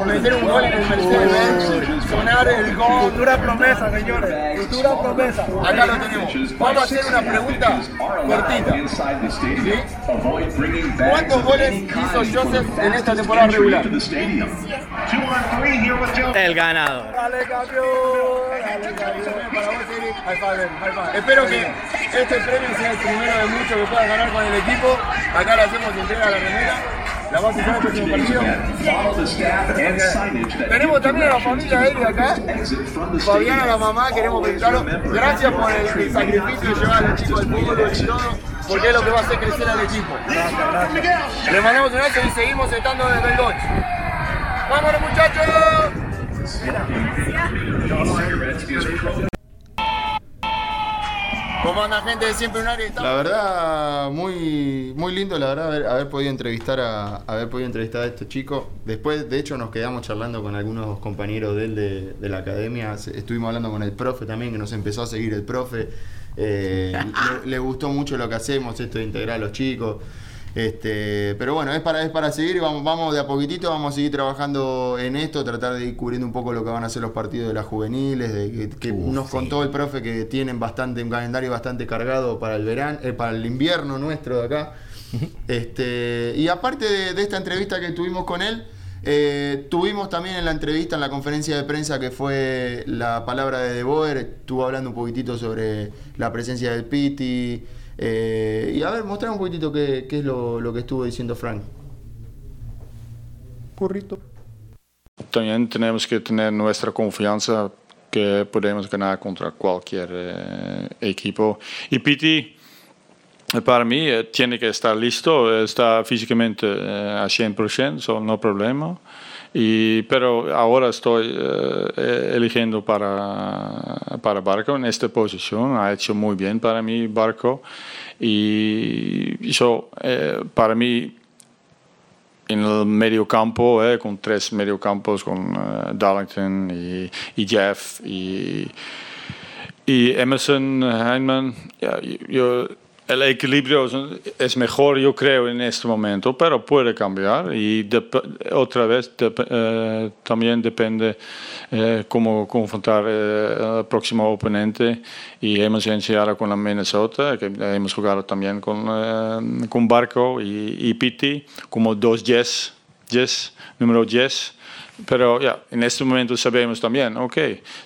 meter un gol en el Mercedes-Benz, sonar el gol? Futura promesa, señores. Futura promesa. Acá lo tenemos. Vamos a hacer una pregunta cortita. ¿Sí? ¿Cuántos goles hizo Joseph en esta temporada regular? El ganador. Dale, campeón. Campeón. Espero que este premio sea el primero de muchos que puedan ganar con el equipo. Acá le hacemos entrega a la remera. ¿La vas a usar el próximo partido? Tenemos también a la familia de él acá. Fabiana, la mamá, queremos felicitarlo. Gracias por el, el sacrificio de llevar a los chicos al fútbol y todo, porque es lo que va a hacer crecer al equipo. Le mandamos un abrazo y seguimos estando desde el lunch. ¡Vámonos, muchachos! ¿Cómo anda gente de Siempre un área? La verdad, muy, muy lindo, la verdad, haber, haber podido entrevistar a haber podido entrevistar a estos chicos. Después, de hecho, nos quedamos charlando con algunos compañeros de él de, de la academia. Estuvimos hablando con el profe también, que nos empezó a seguir el profe. Eh, le, le gustó mucho lo que hacemos, esto de integrar a los chicos. Este, pero bueno, es para, es para seguir vamos, vamos de a poquitito, vamos a seguir trabajando en esto, tratar de ir cubriendo un poco lo que van a ser los partidos de las juveniles, de que, que nos contó el profe que tienen bastante, un calendario bastante cargado para el verano, eh, para el invierno nuestro de acá. Este, y aparte de, de esta entrevista que tuvimos con él, eh, tuvimos también en la entrevista, en la conferencia de prensa que fue la palabra de De Boer, estuvo hablando un poquitito sobre la presencia del Piti. eh, y a ver, mostrar un poquitito qué, qué es lo, lo que estuvo diciendo Frank. Currito. También tenemos que tener nuestra confianza que podemos ganar contra cualquier eh, equipo. Y Piti, para mí, eh, tiene que estar listo, está físicamente eh, a 100%, so no problema. Pero ahora estoy eh, eh, eligiendo para, para Barco en esta posición. Ha hecho muy bien para mí Barco. Y, so, eh, para mí en el medio campo, con tres mediocampos, con Darlington y, Jeff y, Emerson, Heinemann. Yo- el equilibrio es, mejor, yo creo, en este momento, pero puede cambiar. Y dep- otra vez dep- eh, también depende eh, cómo confrontar eh, al próximo oponente. Y hemos iniciado con la Minnesota, que hemos jugado también con, eh, con Barco y, y Pitti, como dos yes, yes, número 10. Pero ya, en este momento sabemos también, ok,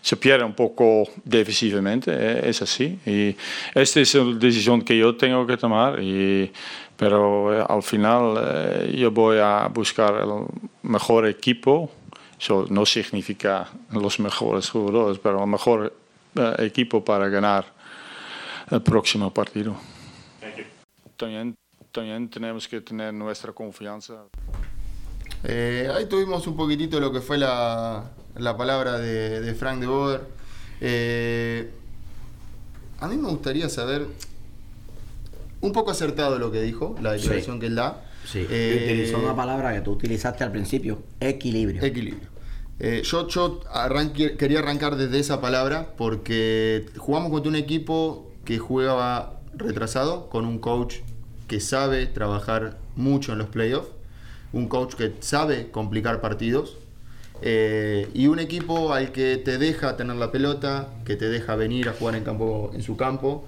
se pierde un poco defensivamente, eh, es así. Y esta es la decisión que yo tengo que tomar. Y, pero eh, al final eh, yo voy a buscar el mejor equipo. Eso no significa los mejores jugadores, pero el mejor eh, equipo para ganar el próximo partido. También, también tenemos que tener nuestra confianza. Eh, ahí tuvimos un poquitito lo que fue la, la palabra de, de Frank de Boer. Eh, a mí me gustaría saber, un poco acertado lo que dijo, la declaración Sí. que él da. Sí, Eh, utilizó una palabra que tú utilizaste al principio, equilibrio. Equilibrio. Eh, yo yo arranque- quería arrancar desde esa palabra porque jugamos contra un equipo que jugaba retrasado, con un coach que sabe trabajar mucho en los playoffs, un coach que sabe complicar partidos eh, y un equipo al que te deja tener la pelota, que te deja venir a jugar en, campo, en su campo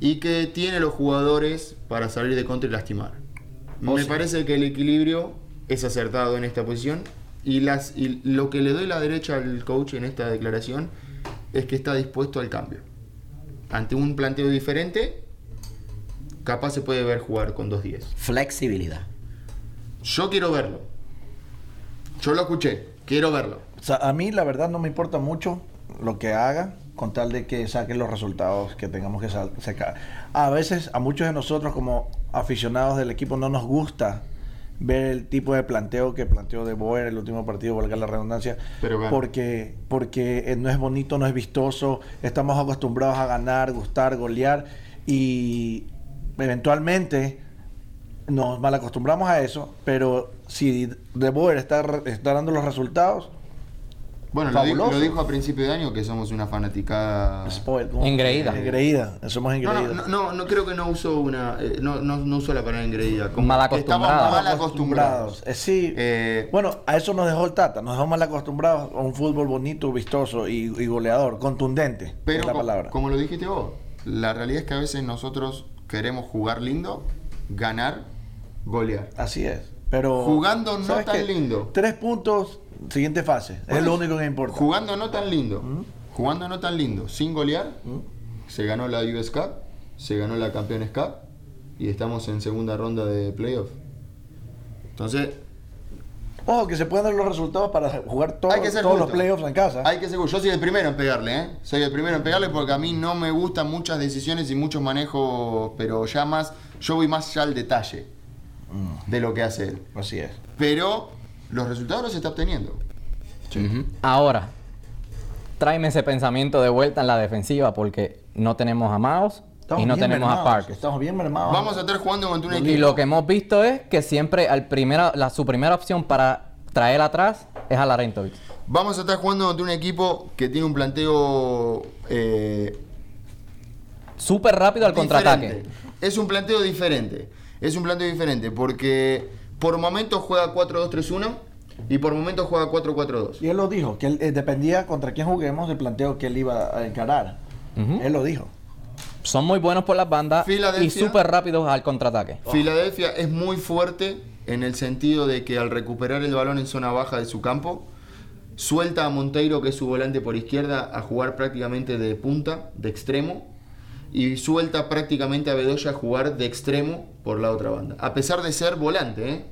y que tiene los jugadores para salir de contra y lastimar. Me parece que el equilibrio es acertado en esta posición y, las, y lo que le doy la derecha al coach en esta declaración es que está dispuesto al cambio. Ante un planteo diferente, capaz se puede ver jugar con 2-10. Flexibilidad. Yo quiero verlo. Yo lo escuché, quiero verlo. O sea, a mí la verdad no me importa mucho lo que haga con tal de que saquen los resultados que tengamos que sa- sacar. A veces a muchos de nosotros como aficionados del equipo no nos gusta ver el tipo de planteo que planteó De Boer el último partido, valga la redundancia, Pero porque, porque eh, no es bonito, no es vistoso, estamos acostumbrados a ganar, gustar, golear y eventualmente nos mal acostumbramos a eso, pero si De Boer está, está dando los resultados, Bueno, lo, di- Fabuloso. lo dijo a principio de año que somos una fanaticada. spoil, ¿cómo? Engreída. Engreída, somos No, engreídos. no, no, no, no creo que no usó una. eh, no, no, no usó la palabra engreída. Mal estamos acostumbrada. mal acostumbrados. Eh, sí. Eh, bueno, a eso nos dejó el Tata. Nos dejó mal acostumbrados a un fútbol bonito, vistoso y, y goleador, contundente. Pero es la co- palabra. como lo dijiste vos, la realidad es que a veces nosotros queremos jugar lindo, ganar, golear. Así es. Pero Jugando no ¿sabes tan qué? lindo. Tres puntos, siguiente fase. Es lo único que importa. Jugando no tan lindo, jugando no tan lindo, sin golear, se ganó la US Cup, se ganó la Campeones Cup y estamos en segunda ronda de playoff. Entonces, Ojo, que se pueden dar los resultados para jugar todo- todos los playoffs en casa. Hay que ser. Yo soy el primero en pegarle, ¿eh? Soy el primero en pegarle porque a mí no me gustan muchas decisiones y muchos manejos, pero ya más, yo voy más ya al detalle de lo que hace él. Así es. Pero los resultados los está obteniendo. Ahora, tráeme ese pensamiento de vuelta en la defensiva porque no tenemos a Miles y no tenemos a Parker. Estamos bien mermados. Vamos a estar jugando contra un Y equipo. lo que hemos visto es que siempre al primera, la, su primera opción para traer atrás es a Larentovic. Vamos a estar jugando contra un equipo que tiene un planteo eh, Súper rápido al contraataque. Es un planteo diferente. Es un planteo diferente porque por momentos juega 4-2-3-1 y por momentos juega 4-4-2. Y él lo dijo, que él, eh, dependía contra quién juguemos del planteo que él iba a encarar. Él lo dijo. Son muy buenos por las bandas y súper rápidos al contraataque. Filadelfia es muy fuerte en el sentido de que al recuperar el balón en zona baja de su campo, suelta a Monteiro, que es su volante por izquierda, a jugar prácticamente de punta, de extremo, y suelta prácticamente a Bedoya a jugar de extremo por la otra banda. A pesar de ser volante, ¿eh?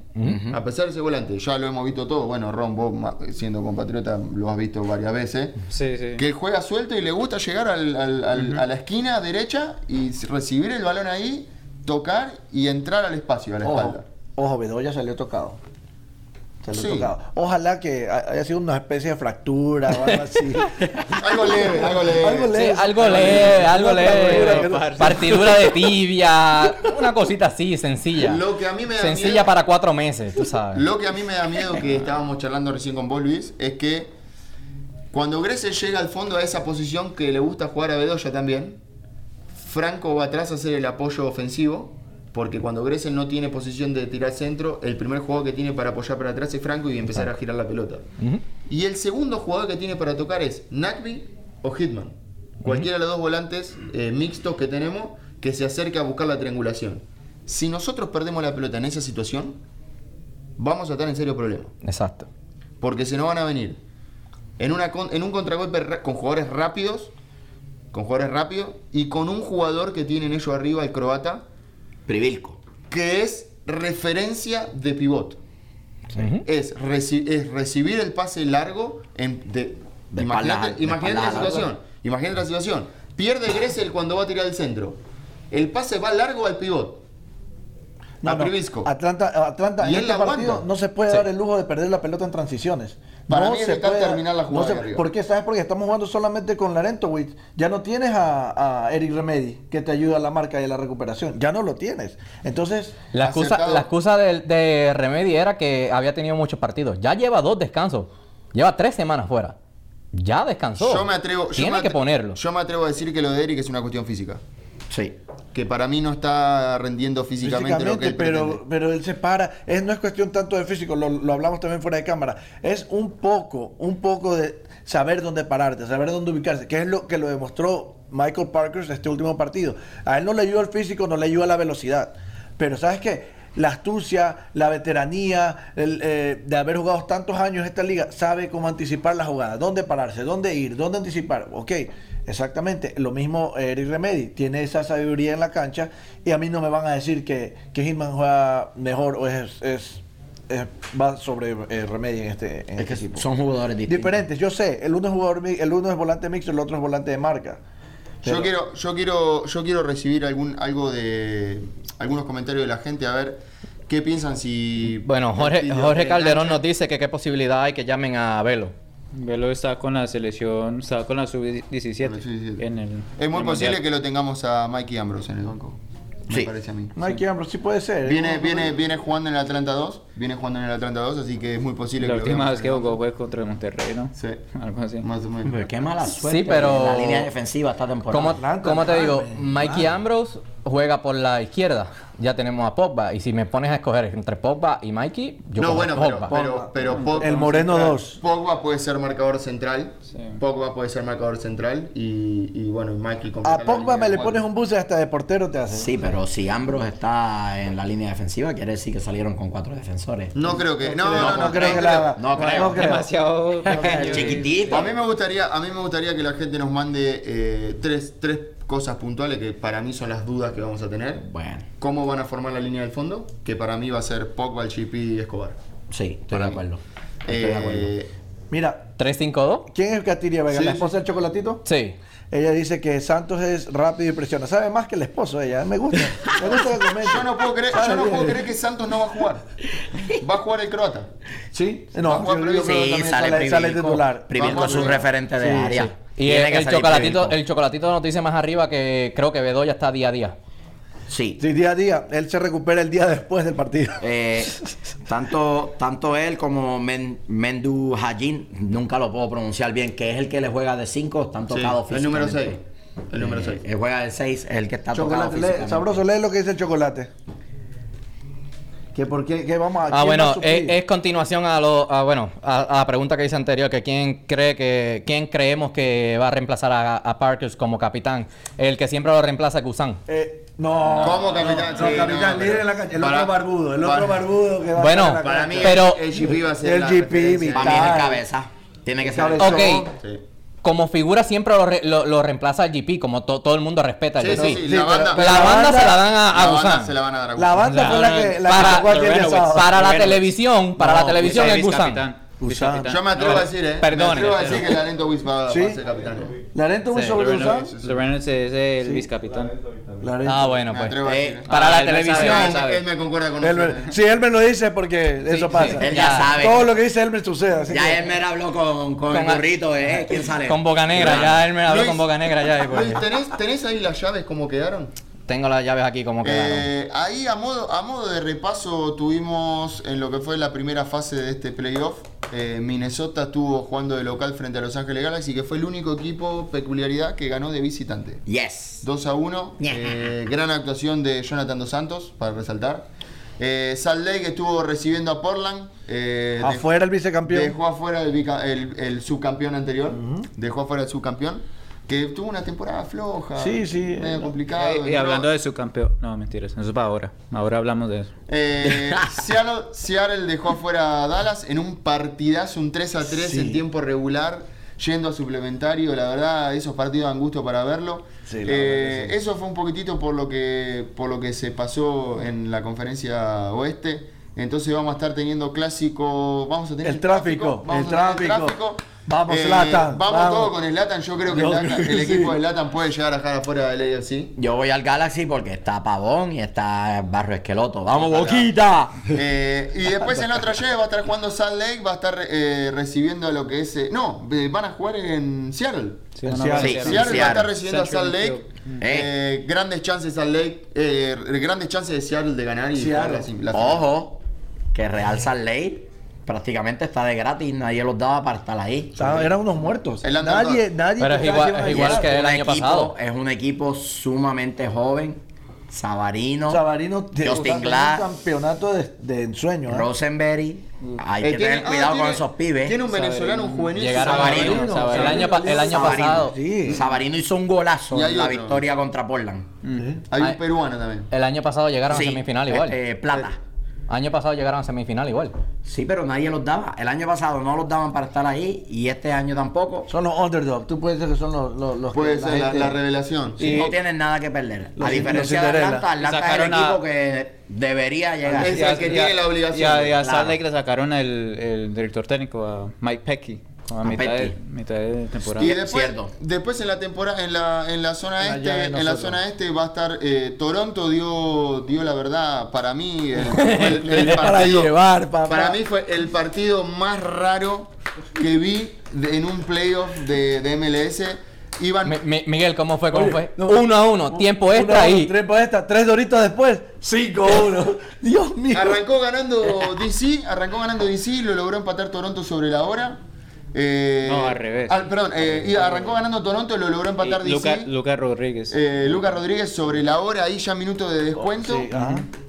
A pesar de ser volante, ya lo hemos visto todo. Bueno, Ron, vos siendo compatriota lo has visto varias veces. Sí, sí. Que juega suelto y le gusta llegar al- al- al- a la esquina derecha y recibir el balón ahí, tocar y entrar al espacio, a la Ojo, espalda. ojo, Bedoya salió tocado. Salió Sí. tocado. Ojalá que ha- haya sido una especie de fractura o algo así. Algo leve, algo leve. Algo Sí, leve. algo leve, algo no- Partidura de tibia, una cosita así, sencilla. Lo que a mí me da Sencilla miedo- para cuatro meses, tú sabes. Lo que a mí me da miedo, que estábamos charlando recién con vos, Luis, es que cuando Gressel llega al fondo a esa posición que le gusta jugar a Bedoya también, Franco va atrás a hacer el apoyo ofensivo, porque cuando Gressel no tiene posición de tirar centro, el primer jugador que tiene para apoyar para atrás es Franco y empezar a girar la pelota. Y el segundo jugador que tiene para tocar es Nagby o Hitman. Cualquiera de los dos volantes eh, mixtos que tenemos que se acerque a buscar la triangulación. Si nosotros perdemos la pelota en esa situación, vamos a estar en serio problema. Exacto. Porque se nos van a venir en, una con- en un contragolpe ra- con jugadores rápidos, con jugadores rápidos y con un jugador que tienen ellos arriba, el croata, Privilco. que es referencia de pivot. Es, reci- es recibir el pase largo en, de, De imagínate, la situación imagínate la situación. Pierde Gressel cuando va a tirar el centro. El pase va largo al pivot No, a no. Privisco. Atlanta, Atlanta Y en este partido aguanta. no se puede Sí. dar el lujo de perder la pelota en transiciones. Para no mí se puede terminar la no jugada se- arriba. ¿Por qué? ¿Sabes? Porque estamos jugando solamente con Larentowicz. Ya no tienes a, a Eric Remedy que te ayuda a la marca y a la recuperación. Ya no lo tienes. Entonces, La excusa, Acertado. la excusa de, de Remedy era que había tenido muchos partidos. Ya lleva dos descansos. Lleva tres semanas fuera. Ya descansó. yo me atrevo yo Tiene que ponerlo. yo me atrevo a decir que lo de Eric es una cuestión física Sí. Que para mí no está rendiendo físicamente, lo que él pero, pretende. pero él se para. Es, no es cuestión tanto de físico, lo, lo hablamos también fuera de cámara. Es un poco, un poco de saber dónde pararte, saber dónde ubicarse, que es lo que lo demostró Michael Parker este último partido. A él no le ayuda el físico, no le ayuda la velocidad. Pero ¿sabes qué? La astucia, la veteranía el, eh, de haber jugado tantos años en esta liga, sabe cómo anticipar la jugada, dónde pararse, dónde ir, dónde anticipar. Ok, exactamente. Lo mismo Eric Remedy, tiene esa sabiduría en la cancha y a mí no me van a decir que, que Hitman juega mejor o es, es- es- va sobre eh, Remedy en este, en Es este que equipo. son jugadores distintos. Diferentes, yo sé, el uno es jugador el uno es volante mixto, el otro es volante de marca. Yo quiero, yo quiero, yo quiero recibir algún, algo de algunos comentarios de la gente a ver qué piensan si. Bueno, Jorge, Jorge de Calderón nos dice que qué posibilidad hay que llamen a Velo. Velo está con la selección, está con la sub-17 Con la sub-17. en el Es muy posible Mundial. que lo tengamos a Mikey Ambrose en el banco. Me Sí. parece a mí. Mikey Ambrose, sí puede ser. Viene, ¿no? viene, viene jugando en el Atlanta 2. Viene jugando en el Atlanta 2, así que es muy posible La que lo última veamos vez que jugó fue contra el Monterrey, ¿no? Sí. Algo así. Más o menos. Pero qué mala suerte. Sí, pero- La línea defensiva esta temporada. ¿Cómo, Atlanta, cómo te digo? Mikey. Ambrose juega por la izquierda. Ya tenemos a Pogba. Y si me pones a escoger entre Pogba y Mikey, yo no, bueno, a pero, Pogba. pero, pero Pogba- El Moreno 2. Pogba puede ser marcador central. Sí. Pogba puede ser marcador central. Y, y bueno, y Mikey A la Pogba me le cuatro. pones un bus y hasta de portero te hace. Sí, pero si Ambrose está en la línea defensiva, quiere decir que salieron con cuatro defensores. No creo que. No, no, No, no, no creo que la. No creo. Demasiado. Chiquitito. A mí me gustaría, a mí me gustaría que la gente nos mande eh, tres, tres cosas puntuales que para mí son las dudas que vamos a tener. Bueno, ¿Cómo van a formar la línea del fondo? Que para mí va a ser Pogba, el GP y Escobar. sí, estoy de acuerdo. Estoy de acuerdo. Eh, Mira, 3-5-2. ¿quién es Catiria Vega? Sí, ¿La esposa del chocolatito? Sí. Ella dice que Santos es rápido y presiona. Sabe más que el esposo ella. Me gusta. Me gusta que yo no puedo creer, yo no puedo creer que Santos no va a jugar. Va a jugar el croata. ¿Sí? Va a No, jugar yo Privico. creo que Sí, sale, sale, sale titular. Es su referente de Sí, área. sí. Y el, chocolatito, el chocolatito nos dice más arriba que creo que Bedoya está día a día. Sí. Sí, día a día. Él se recupera el día después del partido. Eh, tanto, tanto él como Men- Mendu Hajin, nunca lo puedo pronunciar bien, que es el que le juega de 5, están Sí, tocados el número físicamente. 6. El número Eh, 6. Él juega de 6, es el que está tocado Chocolate, lee- físicamente. sabroso, lee lo que dice el chocolate. ¿Que por qué, qué vamos a Ah, bueno, a es, suplir? es continuación a lo, a, bueno, a, a la pregunta que hice anterior, que quién cree que, quién creemos que va a reemplazar a, a Parkers como capitán. El que siempre lo reemplaza es Gusán. Eh, no. ¿Cómo capitán? No, Sí, capitán, no, líder en la cancha. El para- otro barbudo, el para- otro barbudo que va Bueno, a la Para mí Pero- el GP va a ser el la GP. Para mí es el cabeza. Tiene que ser el Cabezón. Ok. Sí. Como figura siempre lo, re- lo- lo reemplaza el GP, como to- todo el mundo respeta al Sí, GP. sí, sí, Sí, la pero- banda, pero La banda se la dan a, la a banda Gusán. se la van a dar a La Gusán. banda fue la que la Para- que. Para la televisión, para la televisión es Gusán. Yo me atrevo a decir, eh. Perdone, me atrevo a decir que el talento Wiz va, Sí. va a ser capitán. Larento hizo sobre. Reynolds es el vicecapitán. Larento. Ah, bueno, Me pues. Eh, eh. Para Ah, la él me sabe, televisión. él Él, sabe. él me concuerda con Elmer- nosotros. Sí, él me lo dice porque eso pasa. Él ya sabe. Todo lo que dice Elmer sucede. Así Ya que- Elmer habló con, con, burrito, ¿eh? ¿Quién sale? Con Boca Negra, ya él me habló Luis, con Boca Negra ya. y pues- Luis, ¿tenés, ¿tenés ahí las llaves como quedaron? Tengo las llaves aquí como quedaron. Eh, ahí a modo, a modo de repaso tuvimos en lo que fue la primera fase de este playoff. Eh, Minnesota estuvo jugando de local frente a Los Ángeles Galaxy, que fue el único equipo, peculiaridad, que ganó de visitante. Yes. 2 a 1. eh, gran actuación de Jonathan Dos Santos, para resaltar. Eh, Salt Lake estuvo recibiendo a Portland. eh, Afuera el vicecampeón. Dejó afuera el, bica- el- el subcampeón anterior. Dejó afuera el subcampeón. Que tuvo una temporada floja. Sí, sí. Medio complicado. Eh, y entró- hablando de su campeón. No, mentiras. Eso es para ahora. Ahora hablamos de eso. Eh, Seattle, Seattle dejó afuera a Dallas en un partidazo, un 3 a 3 Sí. en tiempo regular, yendo a suplementario. La verdad, esos partidos dan gusto para verlo. Sí, Eh. Eso fue un poquitito por lo que por lo que se pasó en la conferencia oeste. Entonces vamos a estar teniendo clásico. Vamos a tener El tráfico, el tráfico. Vamos, Eh, Zlatan, Vamos, vamos. todo con el Latan. Yo creo que Yo el, equipo sí. de Latan puede llegar a dejar afuera del AFC. Yo voy al Galaxy porque está Pavón y está Barrio Esqueloto. ¡Vamos, Ojalá. Boquita! Eh, y después en la otra llave va a estar jugando Salt Lake, va a estar eh, recibiendo lo que es. eh, no, van a jugar en Seattle. Sí, no, Seattle. no, Sí, Seattle va a estar recibiendo a Salt Lake. Eh, grandes chances Salt Lake. eh, grandes chances de Seattle de ganar y Seattle. jugar la, la Ojo, que Real Salt Lake prácticamente está de gratis. Nadie los daba para estar ahí. Eran unos muertos. El underdog. Nadie, nadie. Pero es igual- es igual llegar. que el un año equipo- pasado. Es un equipo sumamente joven. Sabarino, Sabarino Justin un Glass, campeonato de, de ensueño. ¿eh? Rosenberry. Hay Eh, que tiene- tener ah, cuidado con esos pibes. Tiene un venezolano, un juvenil. Llegaron Sabarino. Sabarino, Sabarino. El año, pa- el año Sabarino. pasado. Sí. Sabarino hizo un golazo en la otro. victoria contra Portland. Hay un Ay. peruano también. El año pasado llegaron Sí, a semifinal igual. eh, plata. Año pasado llegaron a semifinal igual. Sí, pero nadie los daba. El año pasado no los daban para estar ahí y este año tampoco. Son los underdogs. Tú puedes decir que son los, los, los Puede que ser la, gente- la revelación. Y no tienen nada que perder. Los- a diferencia de. Atlanta, Atlanta es el a- equipo que debería llegar. Es el que tiene la obligación. Y a, y a Claro. Salt Lake le sacaron el, el director técnico, a Mike Pecky, a, A mitad, de, mitad de temporada. Y después, Cierto. después en la temporada, en la, en la zona este, en la nosotros. zona este va a estar eh, Toronto dio, dio la verdad para mí el, el- el Es para partido- llevar, papá. para mí fue el partido más raro que vi de- en un playoff de, de MLS. Iban Mi- mi- Miguel, ¿cómo fue? ¿Cómo Oye, fue? no. uno a uno, tiempo Uno, extra ahí. Tiempo extra. Tres doritos después. 5-1. Dios mío. Arrancó ganando DC, arrancó ganando DC, lo logró empatar Toronto sobre la hora. Eh, No, al revés. al- perdón, eh, y arrancó ganando Toronto, lo logró empatar Y DC. Luca, Luca Rodríguez. Eh, Lucas Rodríguez sobre la hora, ahí ya minuto de descuento. Sí.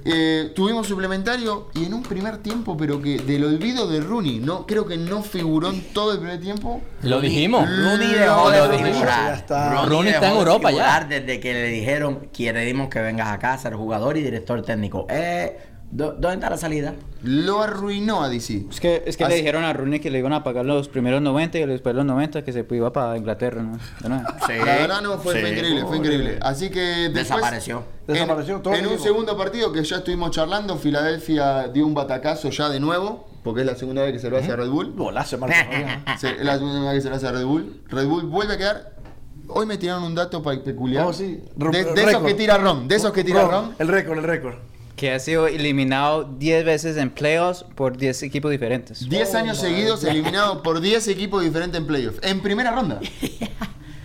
Eh, tuvimos suplementario y en un primer tiempo, pero que del olvido de Rooney, no creo que no figuró en todo el primer tiempo. Lo dijimos. Rooney dejó de figurar. Ya está. Rooney está en Europa ya. Desde que le dijeron, queremos que vengas acá a ser jugador y director técnico. Es ¿Dó- ¿Dónde está la salida? Lo arruinó a DC. Es que, es que Así- le dijeron a Rooney que le iban a pagar los primeros 90 y después los 90 que se iba para Inglaterra, ¿no? De nuevo. Sí. La verdad no, fue, Sí. fue increíble, fue increíble. Así que después, Desapareció. En, Desapareció todo en un segundo partido que ya estuvimos charlando, Filadelfia dio un batacazo ya de nuevo, porque es la segunda vez que se lo hace a Red Bull. Golazo, Marco. Sí, es la segunda vez que se lo hace a Red Bull. Red Bull vuelve a quedar. Hoy me tiraron un dato peculiar. Oh, sí. De, de esos que tira Ron, de esos que tira Ron, Ron. El récord, el récord. Que ha sido eliminado 10 veces en playoffs por 10 equipos diferentes. 10 años seguidos eliminado por 10 equipos diferentes en playoffs. En primera ronda.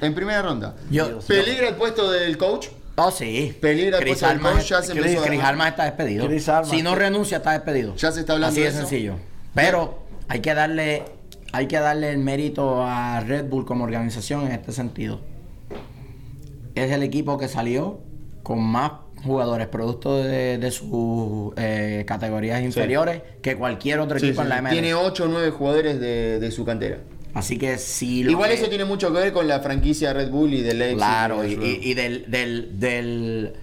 En primera ronda. Yo- Peligra el puesto del coach. Oh, sí. Peligra el Chris puesto del coach, ya se Chris, Armas está despedido. Chris Armas. Si no renuncia, está despedido. Ya se está hablando Así de de eso. sencillo. Pero hay que darle hay que darle el mérito a Red Bull como organización en este sentido. Es el equipo que salió con más jugadores producto de, de sus eh, categorías inferiores que cualquier otro Sí, equipo sí, en la sí. MLS. Tiene 8 o 9 jugadores de, de su cantera. Así que si lo Igual que- eso tiene mucho que ver con la franquicia Red Bull y del éxito. Claro, de y, su- y- y del, del, del,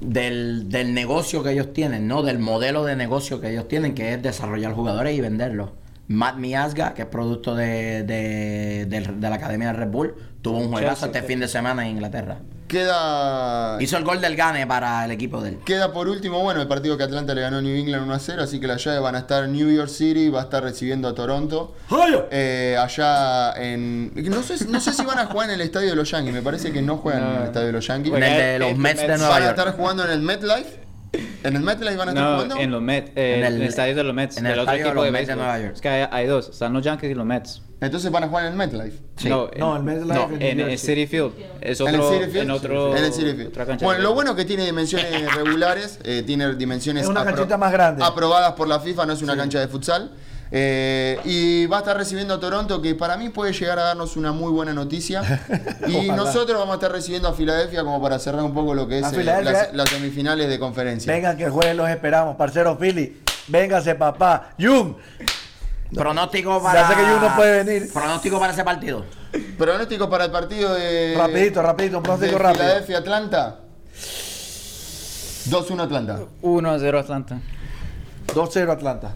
del, del negocio que ellos tienen, ¿no? Del modelo de negocio que ellos tienen, que es desarrollar jugadores y venderlos. Matt Miazga, que es producto de, de, del- de la Academia de Red Bull, tuvo un juegazo Chelsea, este fin de semana en Inglaterra. Queda. Hizo el gol del Gane para el equipo de él. Queda por último, bueno, el partido que Atlanta le ganó a New England 1 a 0, así que las llaves van a estar New York City, va a estar recibiendo a Toronto. Eh, allá en. No sé, no sé si van a jugar en el estadio de los Yankees, me parece que no juegan en el estadio de los Yankees. En el de los Mets de Nueva Van a York. estar jugando en el MetLife. ¿En el MetLife van a estar No, jugando? en los Mets, eh, En en el- el, estadio de los Mets, en el del otro estadio de equipo los de Mets de. Nueva York. Es que hay, hay dos, están los Yankees y los Mets. Entonces van a jugar en el MetLife. Sí. No, No, el MetLife no, en en, en Jersey. City Field. Es ¿En el otro, City Field? en otro, En el City Field. otra cancha Bueno, lo bueno que tiene dimensiones regulares, eh, tiene dimensiones Es una canchita más grande. aprobadas por la FIFA, no es una cancha de futsal. Eh, y va a estar recibiendo a Toronto, que para mí puede llegar a darnos una muy buena noticia. y Ojalá. nosotros vamos a estar recibiendo a Filadelfia como para cerrar un poco lo que es eh, Filadelfia. las, las semifinales de conferencia. Vengan que el jueves los esperamos, parcero Philly. Véngase, papá. Jun, Pronóstico para. Ya sé que Jun no puede venir. Pronóstico para ese partido. Pronóstico para el partido de. Rapidito, rapidito, un pronóstico de rápido. Filadelfia-Atlanta. 2-1 Atlanta. 1 a 0 Atlanta. 2-0 Atlanta.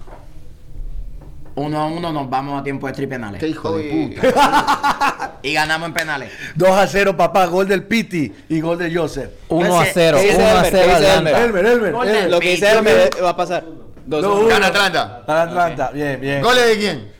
Uno a uno nos vamos a tiempo de tri penales. Qué hijo de puta. Y ganamos en penales. 2 a 0, papá. Gol del Piti y gol de Joseph. 1 a Ese- 0, ese 1 a Elmer, 0 ese Atlanta. Elmer. Elmer, Elmer. Lo que dice. Elmer va a pasar. 2 No, 1 Gana Atlanta. Para Atlanta. Bien, bien. ¿Goles de quién?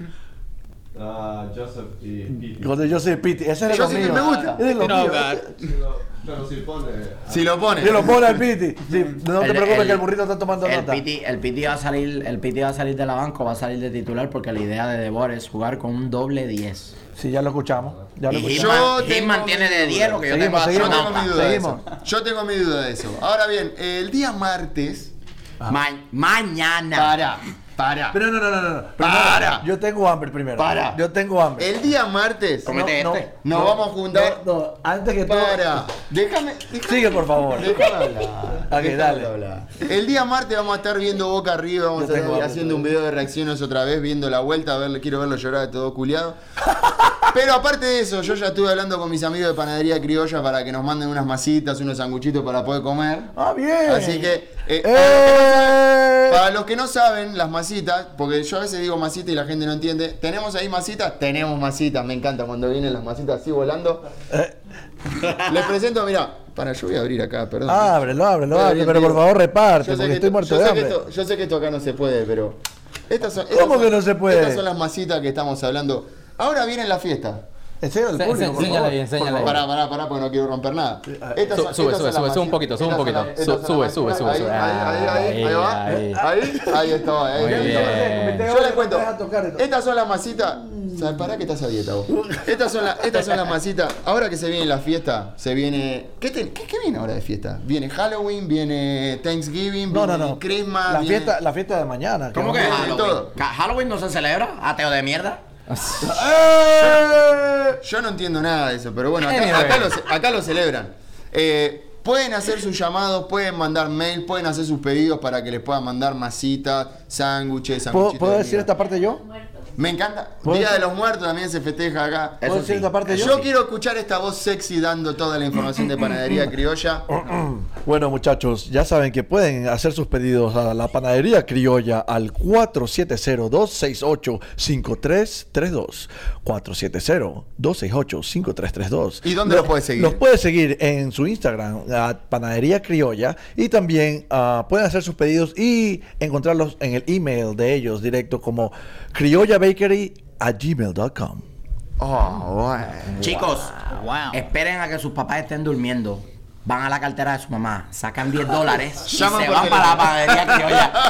Ah, Joseph y Pete. Gol de Joseph Piti. Ese los Joseph míos. me gusta. Ese es míos. God. Pero si pone. Si lo pone. Y lo pone al Piti. Sí, no te El- preocupes el- que el burrito está tomando El nota. Piti, el Piti va a salir, el Piti va a salir de la banca, o va a salir de titular porque la idea de Debor es jugar con un doble 10. Sí, ya lo escuchamos. Ya lo Y escuchamos. Yo Hitman, tengo Hitman tiene de mi 10 duda. lo que yo Seguimos, tengo Yo tengo mi duda de Seguimos. eso. Yo tengo mi duda de eso. Ahora bien, el día martes. Ma- mañana. Para, para. Pero no, no, no, no. no. Para. Yo tengo hambre primero. Para. Yo tengo hambre. El día martes. Comete no, este. Nos vamos a juntar. No, no, antes que todo. Para. Déjame. déjame- Sigue, por favor. Déjame hablar. Ok, dale. hablar. El día martes vamos a estar viendo Boca arriba, vamos Yo a estar hambre haciendo un video de reacciones otra vez, viendo la vuelta, a ver, quiero verlo llorar de todo culiado. Pero aparte de eso, yo ya estuve hablando con mis amigos de Panadería Criolla para que nos manden unas masitas, unos sanguchitos para poder comer. Ah, bien. Así que, eh, ¡Eh! para los que no saben, las masitas, porque yo a veces digo masita y la gente no entiende, ¿tenemos ahí masitas? Tenemos masitas, me encanta cuando vienen las masitas así volando. Les presento, mira, para, yo voy a abrir acá, perdón. Ábrelo, ábrelo, ábrelo, pero por favor reparte, porque que estoy esto- muerto yo de sé que hambre. esto- yo sé que esto acá no se puede, pero. Estas son, estas ¿Cómo son- que no se puede? Estas son las masitas que estamos hablando. Ahora viene la fiesta. Enséñale al Se- público, se- por enséñale favor. enséñale ahí. Pará, pará, pará, porque no quiero romper nada. Estas sube, sube, sube, sube un poquito, sube un poquito. sube, sube, sube, Ahí, sube. Ahí, ahí, ahí, ahí va. Ahí. Ahí, ahí está. Ahí. Yo les cuento. no. Estas son las masitas. ¿Sabes? Pará que estás a dieta vos. Estas son, las- estas son las masitas. Ahora que se viene la fiesta, se viene. ¿Qué, te- qué, qué viene ahora de fiesta? Viene Halloween, viene Thanksgiving, No, no, viene no. Christmas. La viene- fiesta, la fiesta de mañana. ¿Cómo que Viene Halloween? todo. ¿Halloween no se celebra? ¿Ateo de mierda? ¡Eh! Yo no entiendo nada de eso, pero bueno, acá, lo, ce- acá lo celebran. Eh, pueden hacer sus llamados, pueden mandar mail, pueden hacer sus pedidos para que les puedan mandar masitas, sándwiches, ¿Puedo, sanguchitos puedo de decir esta parte yo? Me encanta. ¿Puedo Día de los Muertos también se festeja acá. Eso ¿Puedo decir sí. parte Yo, yo? quiero escuchar esta voz sexy dando toda la información de panadería criolla. Bueno, muchachos, ya saben que pueden hacer sus pedidos a la panadería criolla al 470-268-5332. 470-268-5332. ¿Y dónde los puedes seguir? Los puedes seguir en su Instagram, a panadería criolla, y también ah, pueden hacer sus pedidos y encontrarlos en el email de ellos directo como criollabakery a gmail.com. Oh. Chicos, Wow. esperen a que sus papás estén durmiendo. Van a la cartera de su mamá, sacan 10 dólares y se van para la panadería criolla.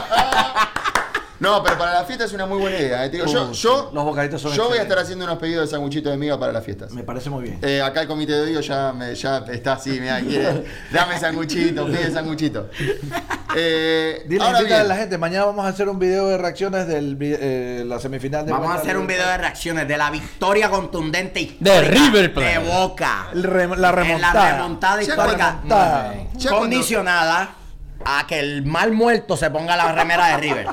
No, pero para la fiesta es una muy buena idea. eh. Te digo, yo, Uh, yo, los bocaditos son yo voy a estar haciendo unos pedidos de sanguchitos de miga para las fiestas. Me parece muy bien. Eh, acá el comité de odio ya, me, ya está así, mira, quiere, dame sanguchito, pide sanguchito. Eh, Dile, ahora a la gente, mañana vamos a hacer un video de reacciones de la semifinal de Vamos a hacer de- un video de reacciones de la victoria contundente histórica De River Plate. de Boca. La En remontada. la remontada Ya histórica. remontada. Condicionada a que el mal muerto se ponga la remera de River.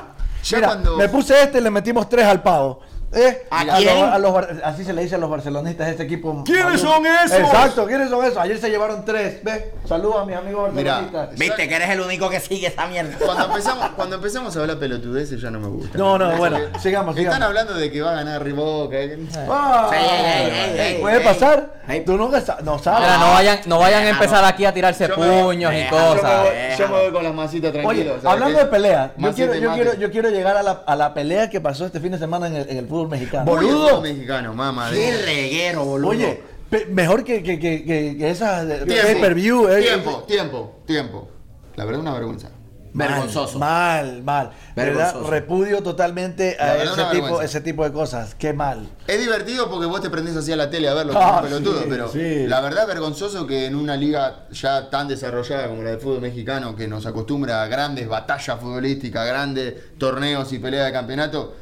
Mira, cuando... me puse este y le metimos tres al pavo. ¿Eh? ¿A quién? a los bar- así se le dice a los barcelonistas de este equipo. ¿Quiénes son esos? Exacto, ¿quiénes son esos? Ayer se llevaron tres. ¿Ves? Saludos a mis amigos Mira, barcelonistas. Viste que eres el único que sigue esa mierda. Cuando empezamos, cuando empezamos a hablar pelotudeces ya no me gusta. No, no, Eso bueno, que- sigamos, Están sigamos. hablando de que va a ganar Riboca. eh. Ah, Sí, ¿Puede pasar? Tú nunca sa- no sabes. Mira, no vayan, no vayan a empezar aquí a tirarse Yo me- puños y déjalo, Yo me, cosas. voy, yo me voy con las masitas tranquilo. Oye, ¿sabes hablando de pelea, yo quiero, yo, quiero, yo quiero llegar a la, a la pelea que pasó este fin de semana en el, en el fútbol mexicano. Boludo mexicano, mamá. Qué reguero, boludo. Oye, mejor que, que, que, esas pay-per-view. eh. tiempo, tiempo, tiempo. La verdad, una vergüenza. Mal, Vergonzoso. Mal, mal. ¿Verdad? Repudio totalmente a ese tipo, vergüenza. ese tipo de cosas. Qué mal. Es divertido porque vos te prendés así a la tele a verlo, Ah, pelotudo, sí, pero sí. la verdad vergonzoso que en una liga ya tan desarrollada como la del fútbol mexicano, que nos acostumbra a grandes batallas futbolísticas, grandes torneos y peleas de campeonato,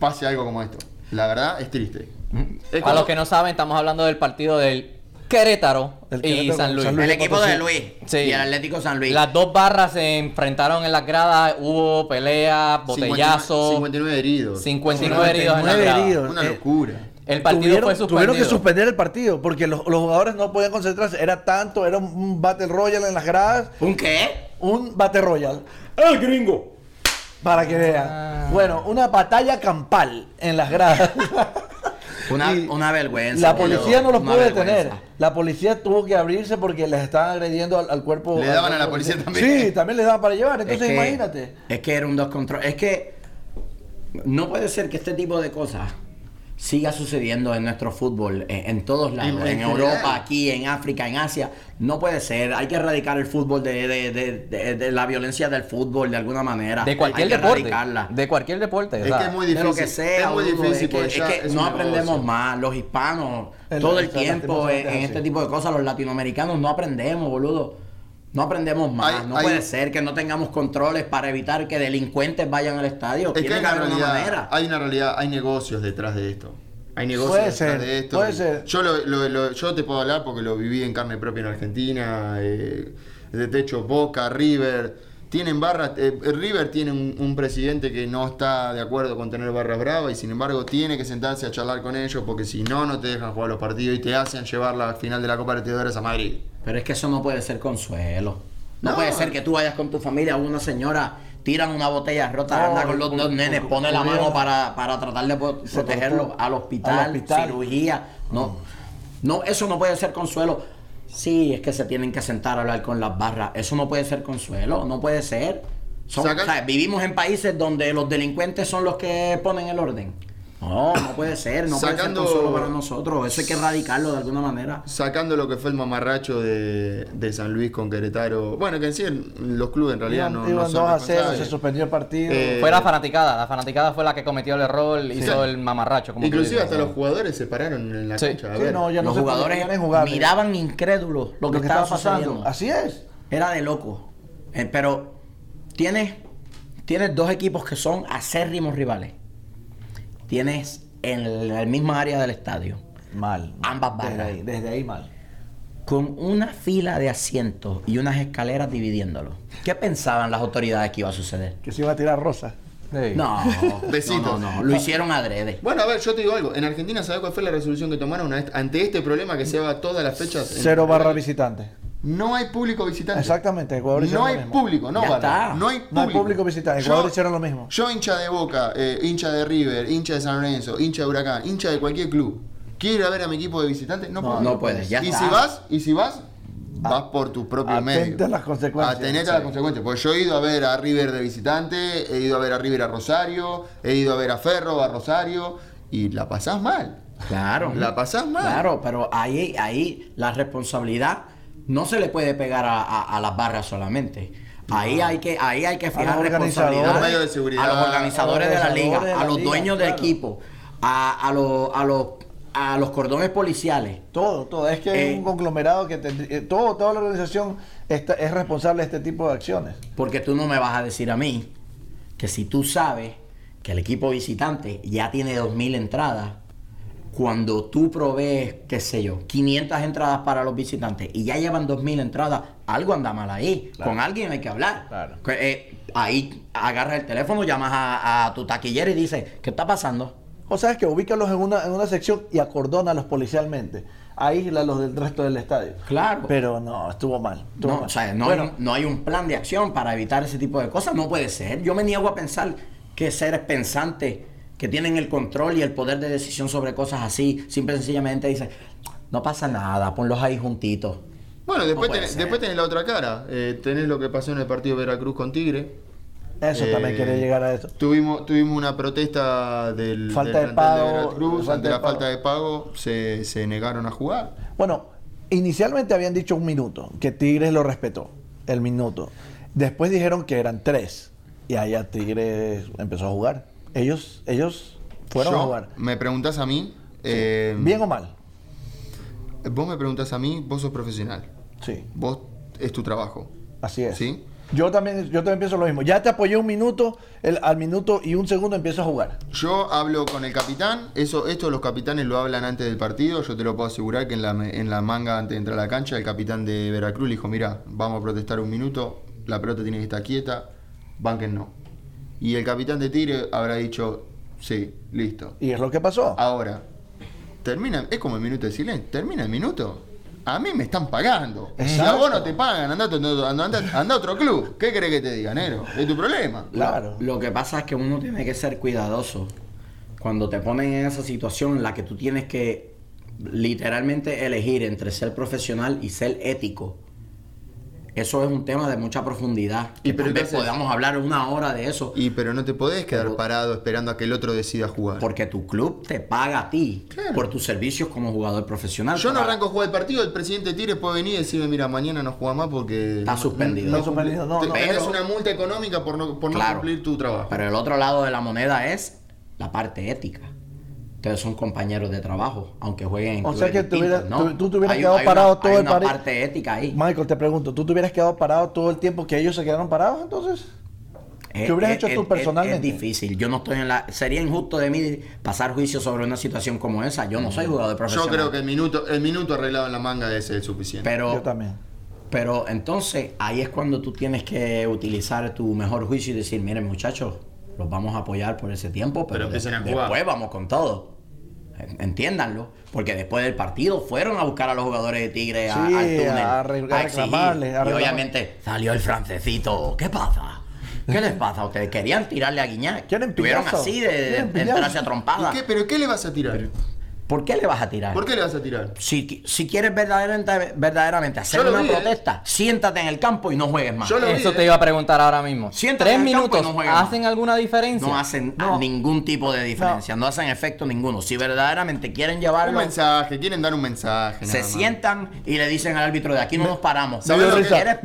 pase algo como esto. La verdad es triste. Es A como- los que no saben, estamos hablando del partido del Querétaro El y San Luis. San Luis. el equipo de. Luis Sí. y el Atlético San Luis. Las dos barras se enfrentaron en las gradas, hubo peleas, 59 botellazos, 59 heridos. 59 heridos en la 59 grada. heridos. Una Eh, locura. El partido tuvieron, fue suspendido. tuvieron que suspender el partido porque los, los jugadores no podían concentrarse. Era tanto, era un, un Battle Royale en las gradas. ¿Un qué? Un Battle Royale. ¡El gringo! Para que vean. Ah. Bueno, una batalla campal en las gradas. Una, Y una vergüenza. La policía no los pudo detener. La policía tuvo que abrirse porque les estaban agrediendo al, al cuerpo. Le daban a la policía también. Sí, también les daban para llevar. Entonces que- imagínate. Es que era un dos control. Es que no puede ser que este tipo de cosas siga sucediendo en nuestro fútbol, en, en todos lados, En- en, en Europa, aquí, en África, en Asia. No puede ser. Hay que erradicar el fútbol de, de- de- de- de la violencia del fútbol de alguna manera. de cualquier Hay que deporte. erradicarla. De cualquier deporte. Es que es muy de difícil. lo que sea, es muy difícil es que, porque es ya que es no aprendemos negocio. más, los hispanos, El- todo el el- tiempo en, lastimosamente en es este tipo de cosas, los latinoamericanos no aprendemos, boludo. No aprendemos más, Hay- no hay- puede ser que no tengamos controles para evitar que delincuentes vayan al estadio. Es que Tiene hay que una, manera. hay una realidad, hay negocios detrás de esto. Hay negocios Puede detrás ser, de esto. puede ser. Yo, lo, lo- lo- yo te puedo hablar porque lo viví en carne propia en Argentina. eh, de techo Boca, River. Tienen barras. eh, River tiene un, un presidente que no está de acuerdo con tener barras bravas y sin embargo tiene que sentarse a charlar con ellos porque si no, no te dejan jugar los partidos y te hacen llevar la final de la Copa Libertadores a Madrid. Pero es que eso no puede ser consuelo. No, No. puede ser que tú vayas con tu familia, una señora, tiran una botella rota, No, anda con los dos nenes, pone la mano para, para tratar de protegerlos cortó. al hospital, Al hospital. cirugía. No, no, eso no puede ser consuelo. Sí, es que se tienen que sentar a hablar con las barras. Eso no puede ser consuelo, no puede ser. Son- o sea, vivimos en países donde los delincuentes son los que ponen el orden. No, no puede ser, no Sacando- puede ser consuelo para nosotros. Eso hay que erradicarlo de alguna manera. Sacando lo que fue el mamarracho de, de San Luis con Querétaro. Bueno, que en sí los clubes en realidad Iban, no, no iban son 2 a 0, se suspendió el partido. Eh, Fue la fanaticada. La fanaticada fue la que cometió el error, hizo el mamarracho. Como Inclusive dices. hasta los jugadores se pararon en la Sí. cancha. A Sí, ver. no, ya no los jugadores miraban incrédulos lo, lo que, que estaba, pasando. Así es. Era de loco. Eh, pero tienes, tienes dos equipos que son acérrimos rivales. Tienes en el, el mismo área del estadio, Mal. Ambas Desde barras. ahí, desde ahí mal. con una fila de asientos y unas escaleras dividiéndolo. ¿Qué pensaban las autoridades que iba a suceder? Que se iba a tirar rosa. Sí. No, Besitos. no, no, no, lo hicieron adrede. Bueno, a ver, yo te digo algo. En Argentina, ¿sabes cuál fue la resolución que tomaron ante este problema que se haga todas las fechas? en- Cero barra visitante. No hay público visitante. Exactamente, Ecuador No hay público, no está. No hay público. No hay público visitante. Ecuador hicieron lo mismo. Yo hincha de Boca, eh, hincha de River, hincha de San Lorenzo, hincha de Huracán, hincha de cualquier club. ¿Quiero ir a ver a mi equipo de visitante? No, puedo. no puedes, ya y está. si vas, y si vas, vas por tus propios medios. las consecuencias. Atente a las consecuencias. Porque yo he ido a ver a River de visitante, he ido a ver a River a Rosario, he ido a ver a Ferro a Rosario, y la pasás mal. Claro. La pasás mal. Claro, pero ahí, ahí la responsabilidad no se le puede pegar a, a- a las barras solamente. Ahí hay que, ahí hay que fijar los responsabilidad organizadores. Medios de seguridad. a los organizadores de la liga, a los liga, dueños del claro. equipo, a, a los, a los a los cordones policiales. Todo, todo. Es que Eh, es un conglomerado que eh, todo, toda la organización está- es responsable de este tipo de acciones. Porque tú no me vas a decir a mí que si tú sabes que el equipo visitante ya tiene 2.000 entradas, cuando tú provees, qué sé yo, 500 entradas para los visitantes y ya llevan 2.000 entradas, algo anda mal ahí. Claro. Con alguien hay que hablar. Claro. Eh, ahí agarras el teléfono, llamas a, a tu taquillero y dices, ¿qué está pasando? O sea, es que ubícalos en una, en una sección y acordónalos policialmente. Aíslalos del resto del estadio. Claro. Pero no, estuvo mal. estuvo No, mal. o sea, no, Bueno, hay, un- no hay un plan de acción para evitar ese tipo de cosas. No puede ser. Yo me niego a pensar que seres pensantes que tienen el control y el poder de decisión sobre cosas así, simple y sencillamente dicen, no pasa nada, ponlos ahí juntitos. Bueno, después, tenés, después tenés la otra cara. Eh, tenés lo que pasó en el partido de Veracruz con Tigre. Eso Eh, también quería llegar a eso. Tuvimos, tuvimos una protesta del, Falta del de pago, Veracruz. falta Ante de la pago. falta de pago se, se negaron a jugar. Bueno, inicialmente habían dicho un minuto, que Tigres lo respetó, el minuto. Después dijeron que eran tres. Y allá Tigres empezó a jugar. Ellos, ellos fueron Yo, a jugar. Me preguntás a mí. eh, ¿Bien o mal? Vos me preguntás a mí, vos sos profesional. Sí, Vos es tu trabajo. así es. ¿Sí? Yo también, yo también pienso lo mismo. Ya te apoyé un minuto, el, al minuto y un segundo empiezo a jugar. Yo hablo con el capitán, eso, esto los capitanes lo hablan antes del partido, yo te lo puedo asegurar que en la, en la manga antes de entrar a la cancha, el capitán de Veracruz le dijo, mira, vamos a protestar un minuto, la pelota tiene que estar quieta, banquen no. Y el capitán de Tigre habrá dicho, sí, listo. Y es lo que pasó. Ahora, termina, es como el minuto de silencio, termina el minuto. A mí me están pagando. Si a vos no te pagan, anda, a otro- anda, anda- anda a otro club. ¿Qué querés que te diga, negro? Es tu problema. Claro. Lo que pasa es que uno tiene que ser cuidadoso cuando te ponen en esa situación en la que tú tienes que literalmente elegir entre ser profesional y ser ético. Eso es un tema de mucha profundidad. ¿Y pero tal qué vez podamos hablar una hora de eso. Y pero no te podés quedar Pero- parado esperando a que el otro decida jugar. Porque tu club te paga a ti Claro. por tus servicios como jugador profesional. Yo no Para- arranco a jugar el partido, el presidente Tigres puede venir y decirme, mira, mañana no juega más porque... Está no- suspendido. No, Está suspendido, no, te- no. Pero- una multa económica por no, por no Claro. cumplir tu trabajo. Pero el otro lado de la moneda es la parte ética. Ustedes son compañeros de trabajo, aunque jueguen en O sea clubes que hubieras- ¿no? tú- tú te hubieras Hay- quedado hay parado una- todo hay el una parte ética ahí. Michael, te pregunto, ¿tú te hubieras quedado parado todo el tiempo que ellos se quedaron parados entonces? Es- ¿Qué hubieras es- hecho tú es- personalmente? Es, difícil. Yo no estoy en la. Sería injusto de mí pasar juicio sobre una situación como esa. Yo no soy jugador Yo profesional. creo que el minuto, el minuto arreglado en la manga es el suficiente. Pero, Yo también. pero entonces ahí es cuando tú tienes que utilizar tu mejor juicio y decir, miren muchachos, los vamos a apoyar por ese tiempo, pero, a de- después vamos con todo. En- Entiéndanlo, porque después del partido fueron a buscar a los jugadores de Tigre a- Sí, al túnel. a re- a exigir. reclamarles, a y obviamente salió el francesito. ¿Qué pasa? ¿Qué les pasa? ¿Ustedes querían tirarle a Guiñac? ¿Quieren Estuvieron pillazo? así de, entrarse a ¿Y trompada. qué, ¿Pero qué le vas a tirar? ¿Por qué le vas a tirar? ¿Por qué le vas a tirar? Si, si quieres verdaderamente, verdaderamente hacer una vi, ¿eh? protesta, siéntate en el campo y no juegues más. Yo lo vi, Eso ¿eh? te iba a preguntar ahora mismo. Siéntate ¿Tres en el campo y minutos no juegues más. hacen alguna diferencia? No hacen No. ningún tipo de diferencia, no. hacen efecto ninguno. Si verdaderamente quieren llevarlo, Un mensaje, quieren dar un mensaje. se sientan y le dicen al árbitro de aquí no nos paramos. ¿Sabes lo que quieres?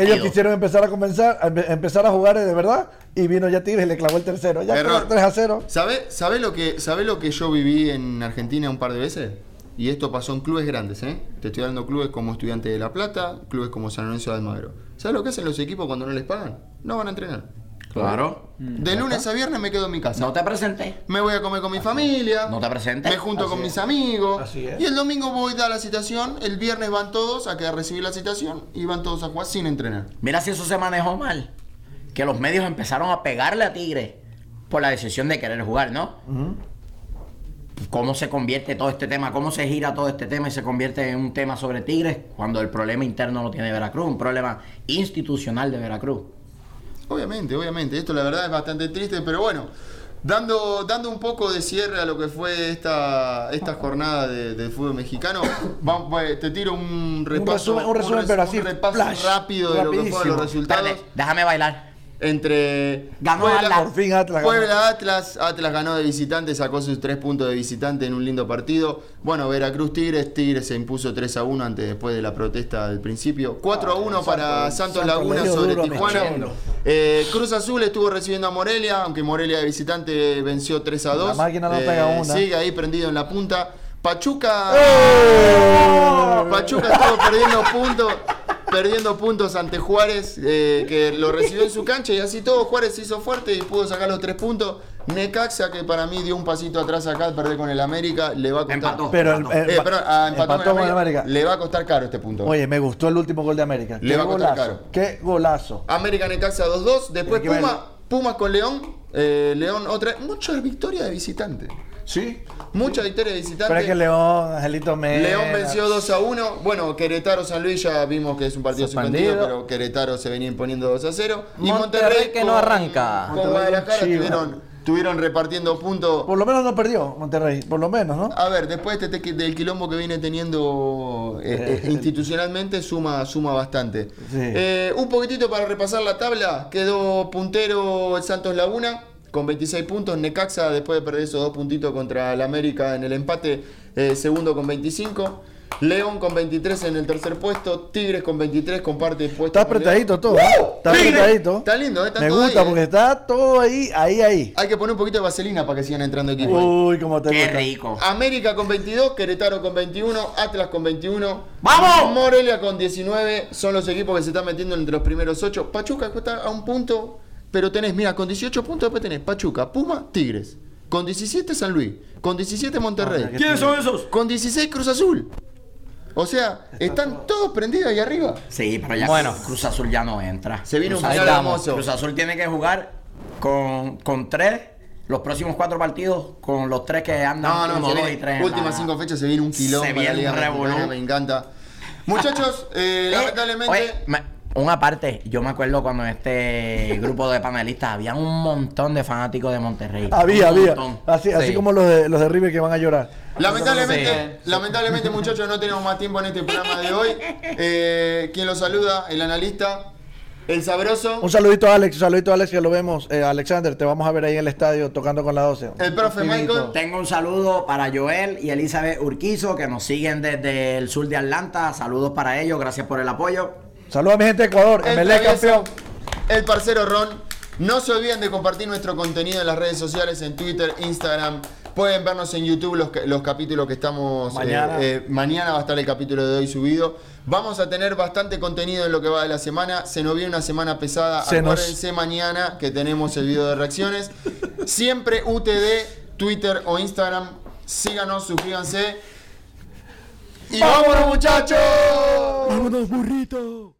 Ellos quisieron empezar a comenzar, a empezar a jugar de verdad y vino ya Tigres y le clavó el tercero. Ya Error. 3 a 0. ¿Sabe, sabe lo que, ¿Sabe lo que yo viví en Argentina un par de veces? Y esto pasó en clubes grandes, ¿eh? Te estoy dando clubes como Estudiante de La Plata, clubes como San Lorenzo de Almagro. ¿Sabes lo que hacen los equipos cuando no les pagan? No van a entrenar. Claro. De lunes a viernes me quedo en mi casa. No te presenté. Me voy a comer con mi familia. No te presentes. Me junto Así con es. mis amigos. Así es. Y el domingo voy a dar la citación. El viernes van todos a que a recibir la citación y van todos a jugar sin entrenar. Mira si eso se manejó mal. Que los medios empezaron a pegarle a Tigre por la decisión de querer jugar, ¿no? ¿Cómo se convierte todo este tema? ¿Cómo se gira todo este tema y se convierte en un tema sobre Tigres cuando el problema interno lo tiene Veracruz? Un problema institucional de Veracruz. Obviamente, obviamente. Esto la verdad es bastante triste, pero bueno, dando, dando un poco de cierre a lo que fue esta, esta jornada de, de fútbol mexicano, vamos, pues, te tiro un repaso, resumen- un resumen, res- pero así, repaso rápido de lo que fueron los resultados. Espérate, déjame bailar. Entre Ganó Puebla, Atlas. Por fin Atlas ganó. Puebla Atlas, Atlas ganó de visitante, sacó sus tres puntos de visitante en un lindo partido. Bueno, Veracruz Tigres, Tigres se impuso 3 a 1 antes después de la protesta del principio. 4 a 1 para Santos- Santos Laguna sobre Tijuana. Eh, Cruz Azul estuvo recibiendo a Morelia, aunque Morelia de visitante venció 3 a 2. La máquina no pega una. Sigue ahí prendido en la punta. Pachuca. ¡Oh! Pachuca estuvo perdiendo puntos. Perdiendo puntos ante Juárez, eh, que lo recibió en su cancha y así todo. Juárez se hizo fuerte y pudo sacar los tres puntos. Necaxa, que para mí dio un pasito atrás acá al perder con el América, le va a costar. Empató. Pero Eh, ah, empató, empató con el con el América. América. Le va a costar caro este punto. Oye, me gustó el último gol de América. Le Qué va a costar golazo. caro. Qué golazo. América Necaxa 2-2. Después Puma, Pumas con León. eh, León otra. Muchas victorias de visitante. Sí. Mucha victoria de visitante. Pero es que León, Angelito Mena. León venció 2 a 1. Bueno, Querétaro San Luis ya vimos que es un partido Suspendido. pero Querétaro se venía imponiendo 2 a 0. Y Monterrey Monterrey que no arranca. Con Monterrey Guadalajara tuvieron, tuvieron repartiendo puntos. Por lo menos no perdió Monterrey. Por lo menos, ¿no? A ver, después de este tequi- del quilombo que viene teniendo eh, eh, institucionalmente, suma, suma bastante. Sí. Eh, un poquitito para repasar la tabla. Quedó puntero el Santos Laguna con 26 puntos. Necaxa, después de perder esos dos puntitos contra el América en el empate, eh, segundo con 25. León con 23 en el tercer puesto. Tigres con 23 comparte puesto. Está apretadito todo. ¿eh? Está Tigres. apretadito. Está lindo, eh, está Me todo gusta ahí, eh. porque está todo ahí, ahí, ahí. Hay que poner un poquito de vaselina para que sigan entrando equipos. Uy, cómo te Qué gusta. rico. América con 22, Querétaro con 21, Atlas con 21. ¡Vamos! Morelia con 19. Son los equipos que se están metiendo entre los primeros 8. Pachuca está a un punto, pero tenés, mira, con 18 puntos después tenés Pachuca, Puma, Tigres. Con 17 San Luis. Con 17 Monterrey. Ah, ¿Quiénes son esos? Con 16 Cruz Azul. O sea, están todos prendidos ahí arriba. Sí, pero ya Bueno. Cruz Azul ya no entra. Se viene un Cruz final estamos. hermoso. Cruz Azul tiene que jugar con, con tres, los próximos cuatro partidos, con los tres que andan No, no, uno, dos y tres. últimas cinco fechas se viene un quilombo. Se viene un revolú. Me encanta. Muchachos, eh, Eh, lamentablemente. oye, me- una parte, yo me acuerdo cuando en este grupo de panelistas había un montón de fanáticos de Monterrey. Había, Un había. montón. Así, así Sí. como los de, los de River que van a llorar. Lamentablemente, lamentablemente muchachos, no tenemos más tiempo en este programa de hoy. Eh, quien lo saluda, el analista, el sabroso, Un saludito a Alex, un saludito a Alex que lo vemos. Eh, Alexander, te vamos a ver ahí en el estadio tocando con la 12. el profe. Michael. Tengo un saludo para Joel y Elizabeth Urquizo que nos siguen desde el sur de Atlanta. Saludos para ellos, gracias por el apoyo. Saludos a mi gente de Ecuador, el campeón. el parcero Ron. No se olviden de compartir nuestro contenido en las redes sociales, en Twitter, Instagram. Pueden vernos en YouTube los, los capítulos que estamos. Mañana. eh, eh, mañana va a estar el capítulo de hoy subido. Vamos a tener bastante contenido en lo que va de la semana. Se nos viene una semana pesada. Se nos- Acuérdense mañana que tenemos el video de reacciones. Siempre UTD, Twitter o Instagram. Síganos, suscríbanse. Y vámonos muchachos. Vámonos, burrito.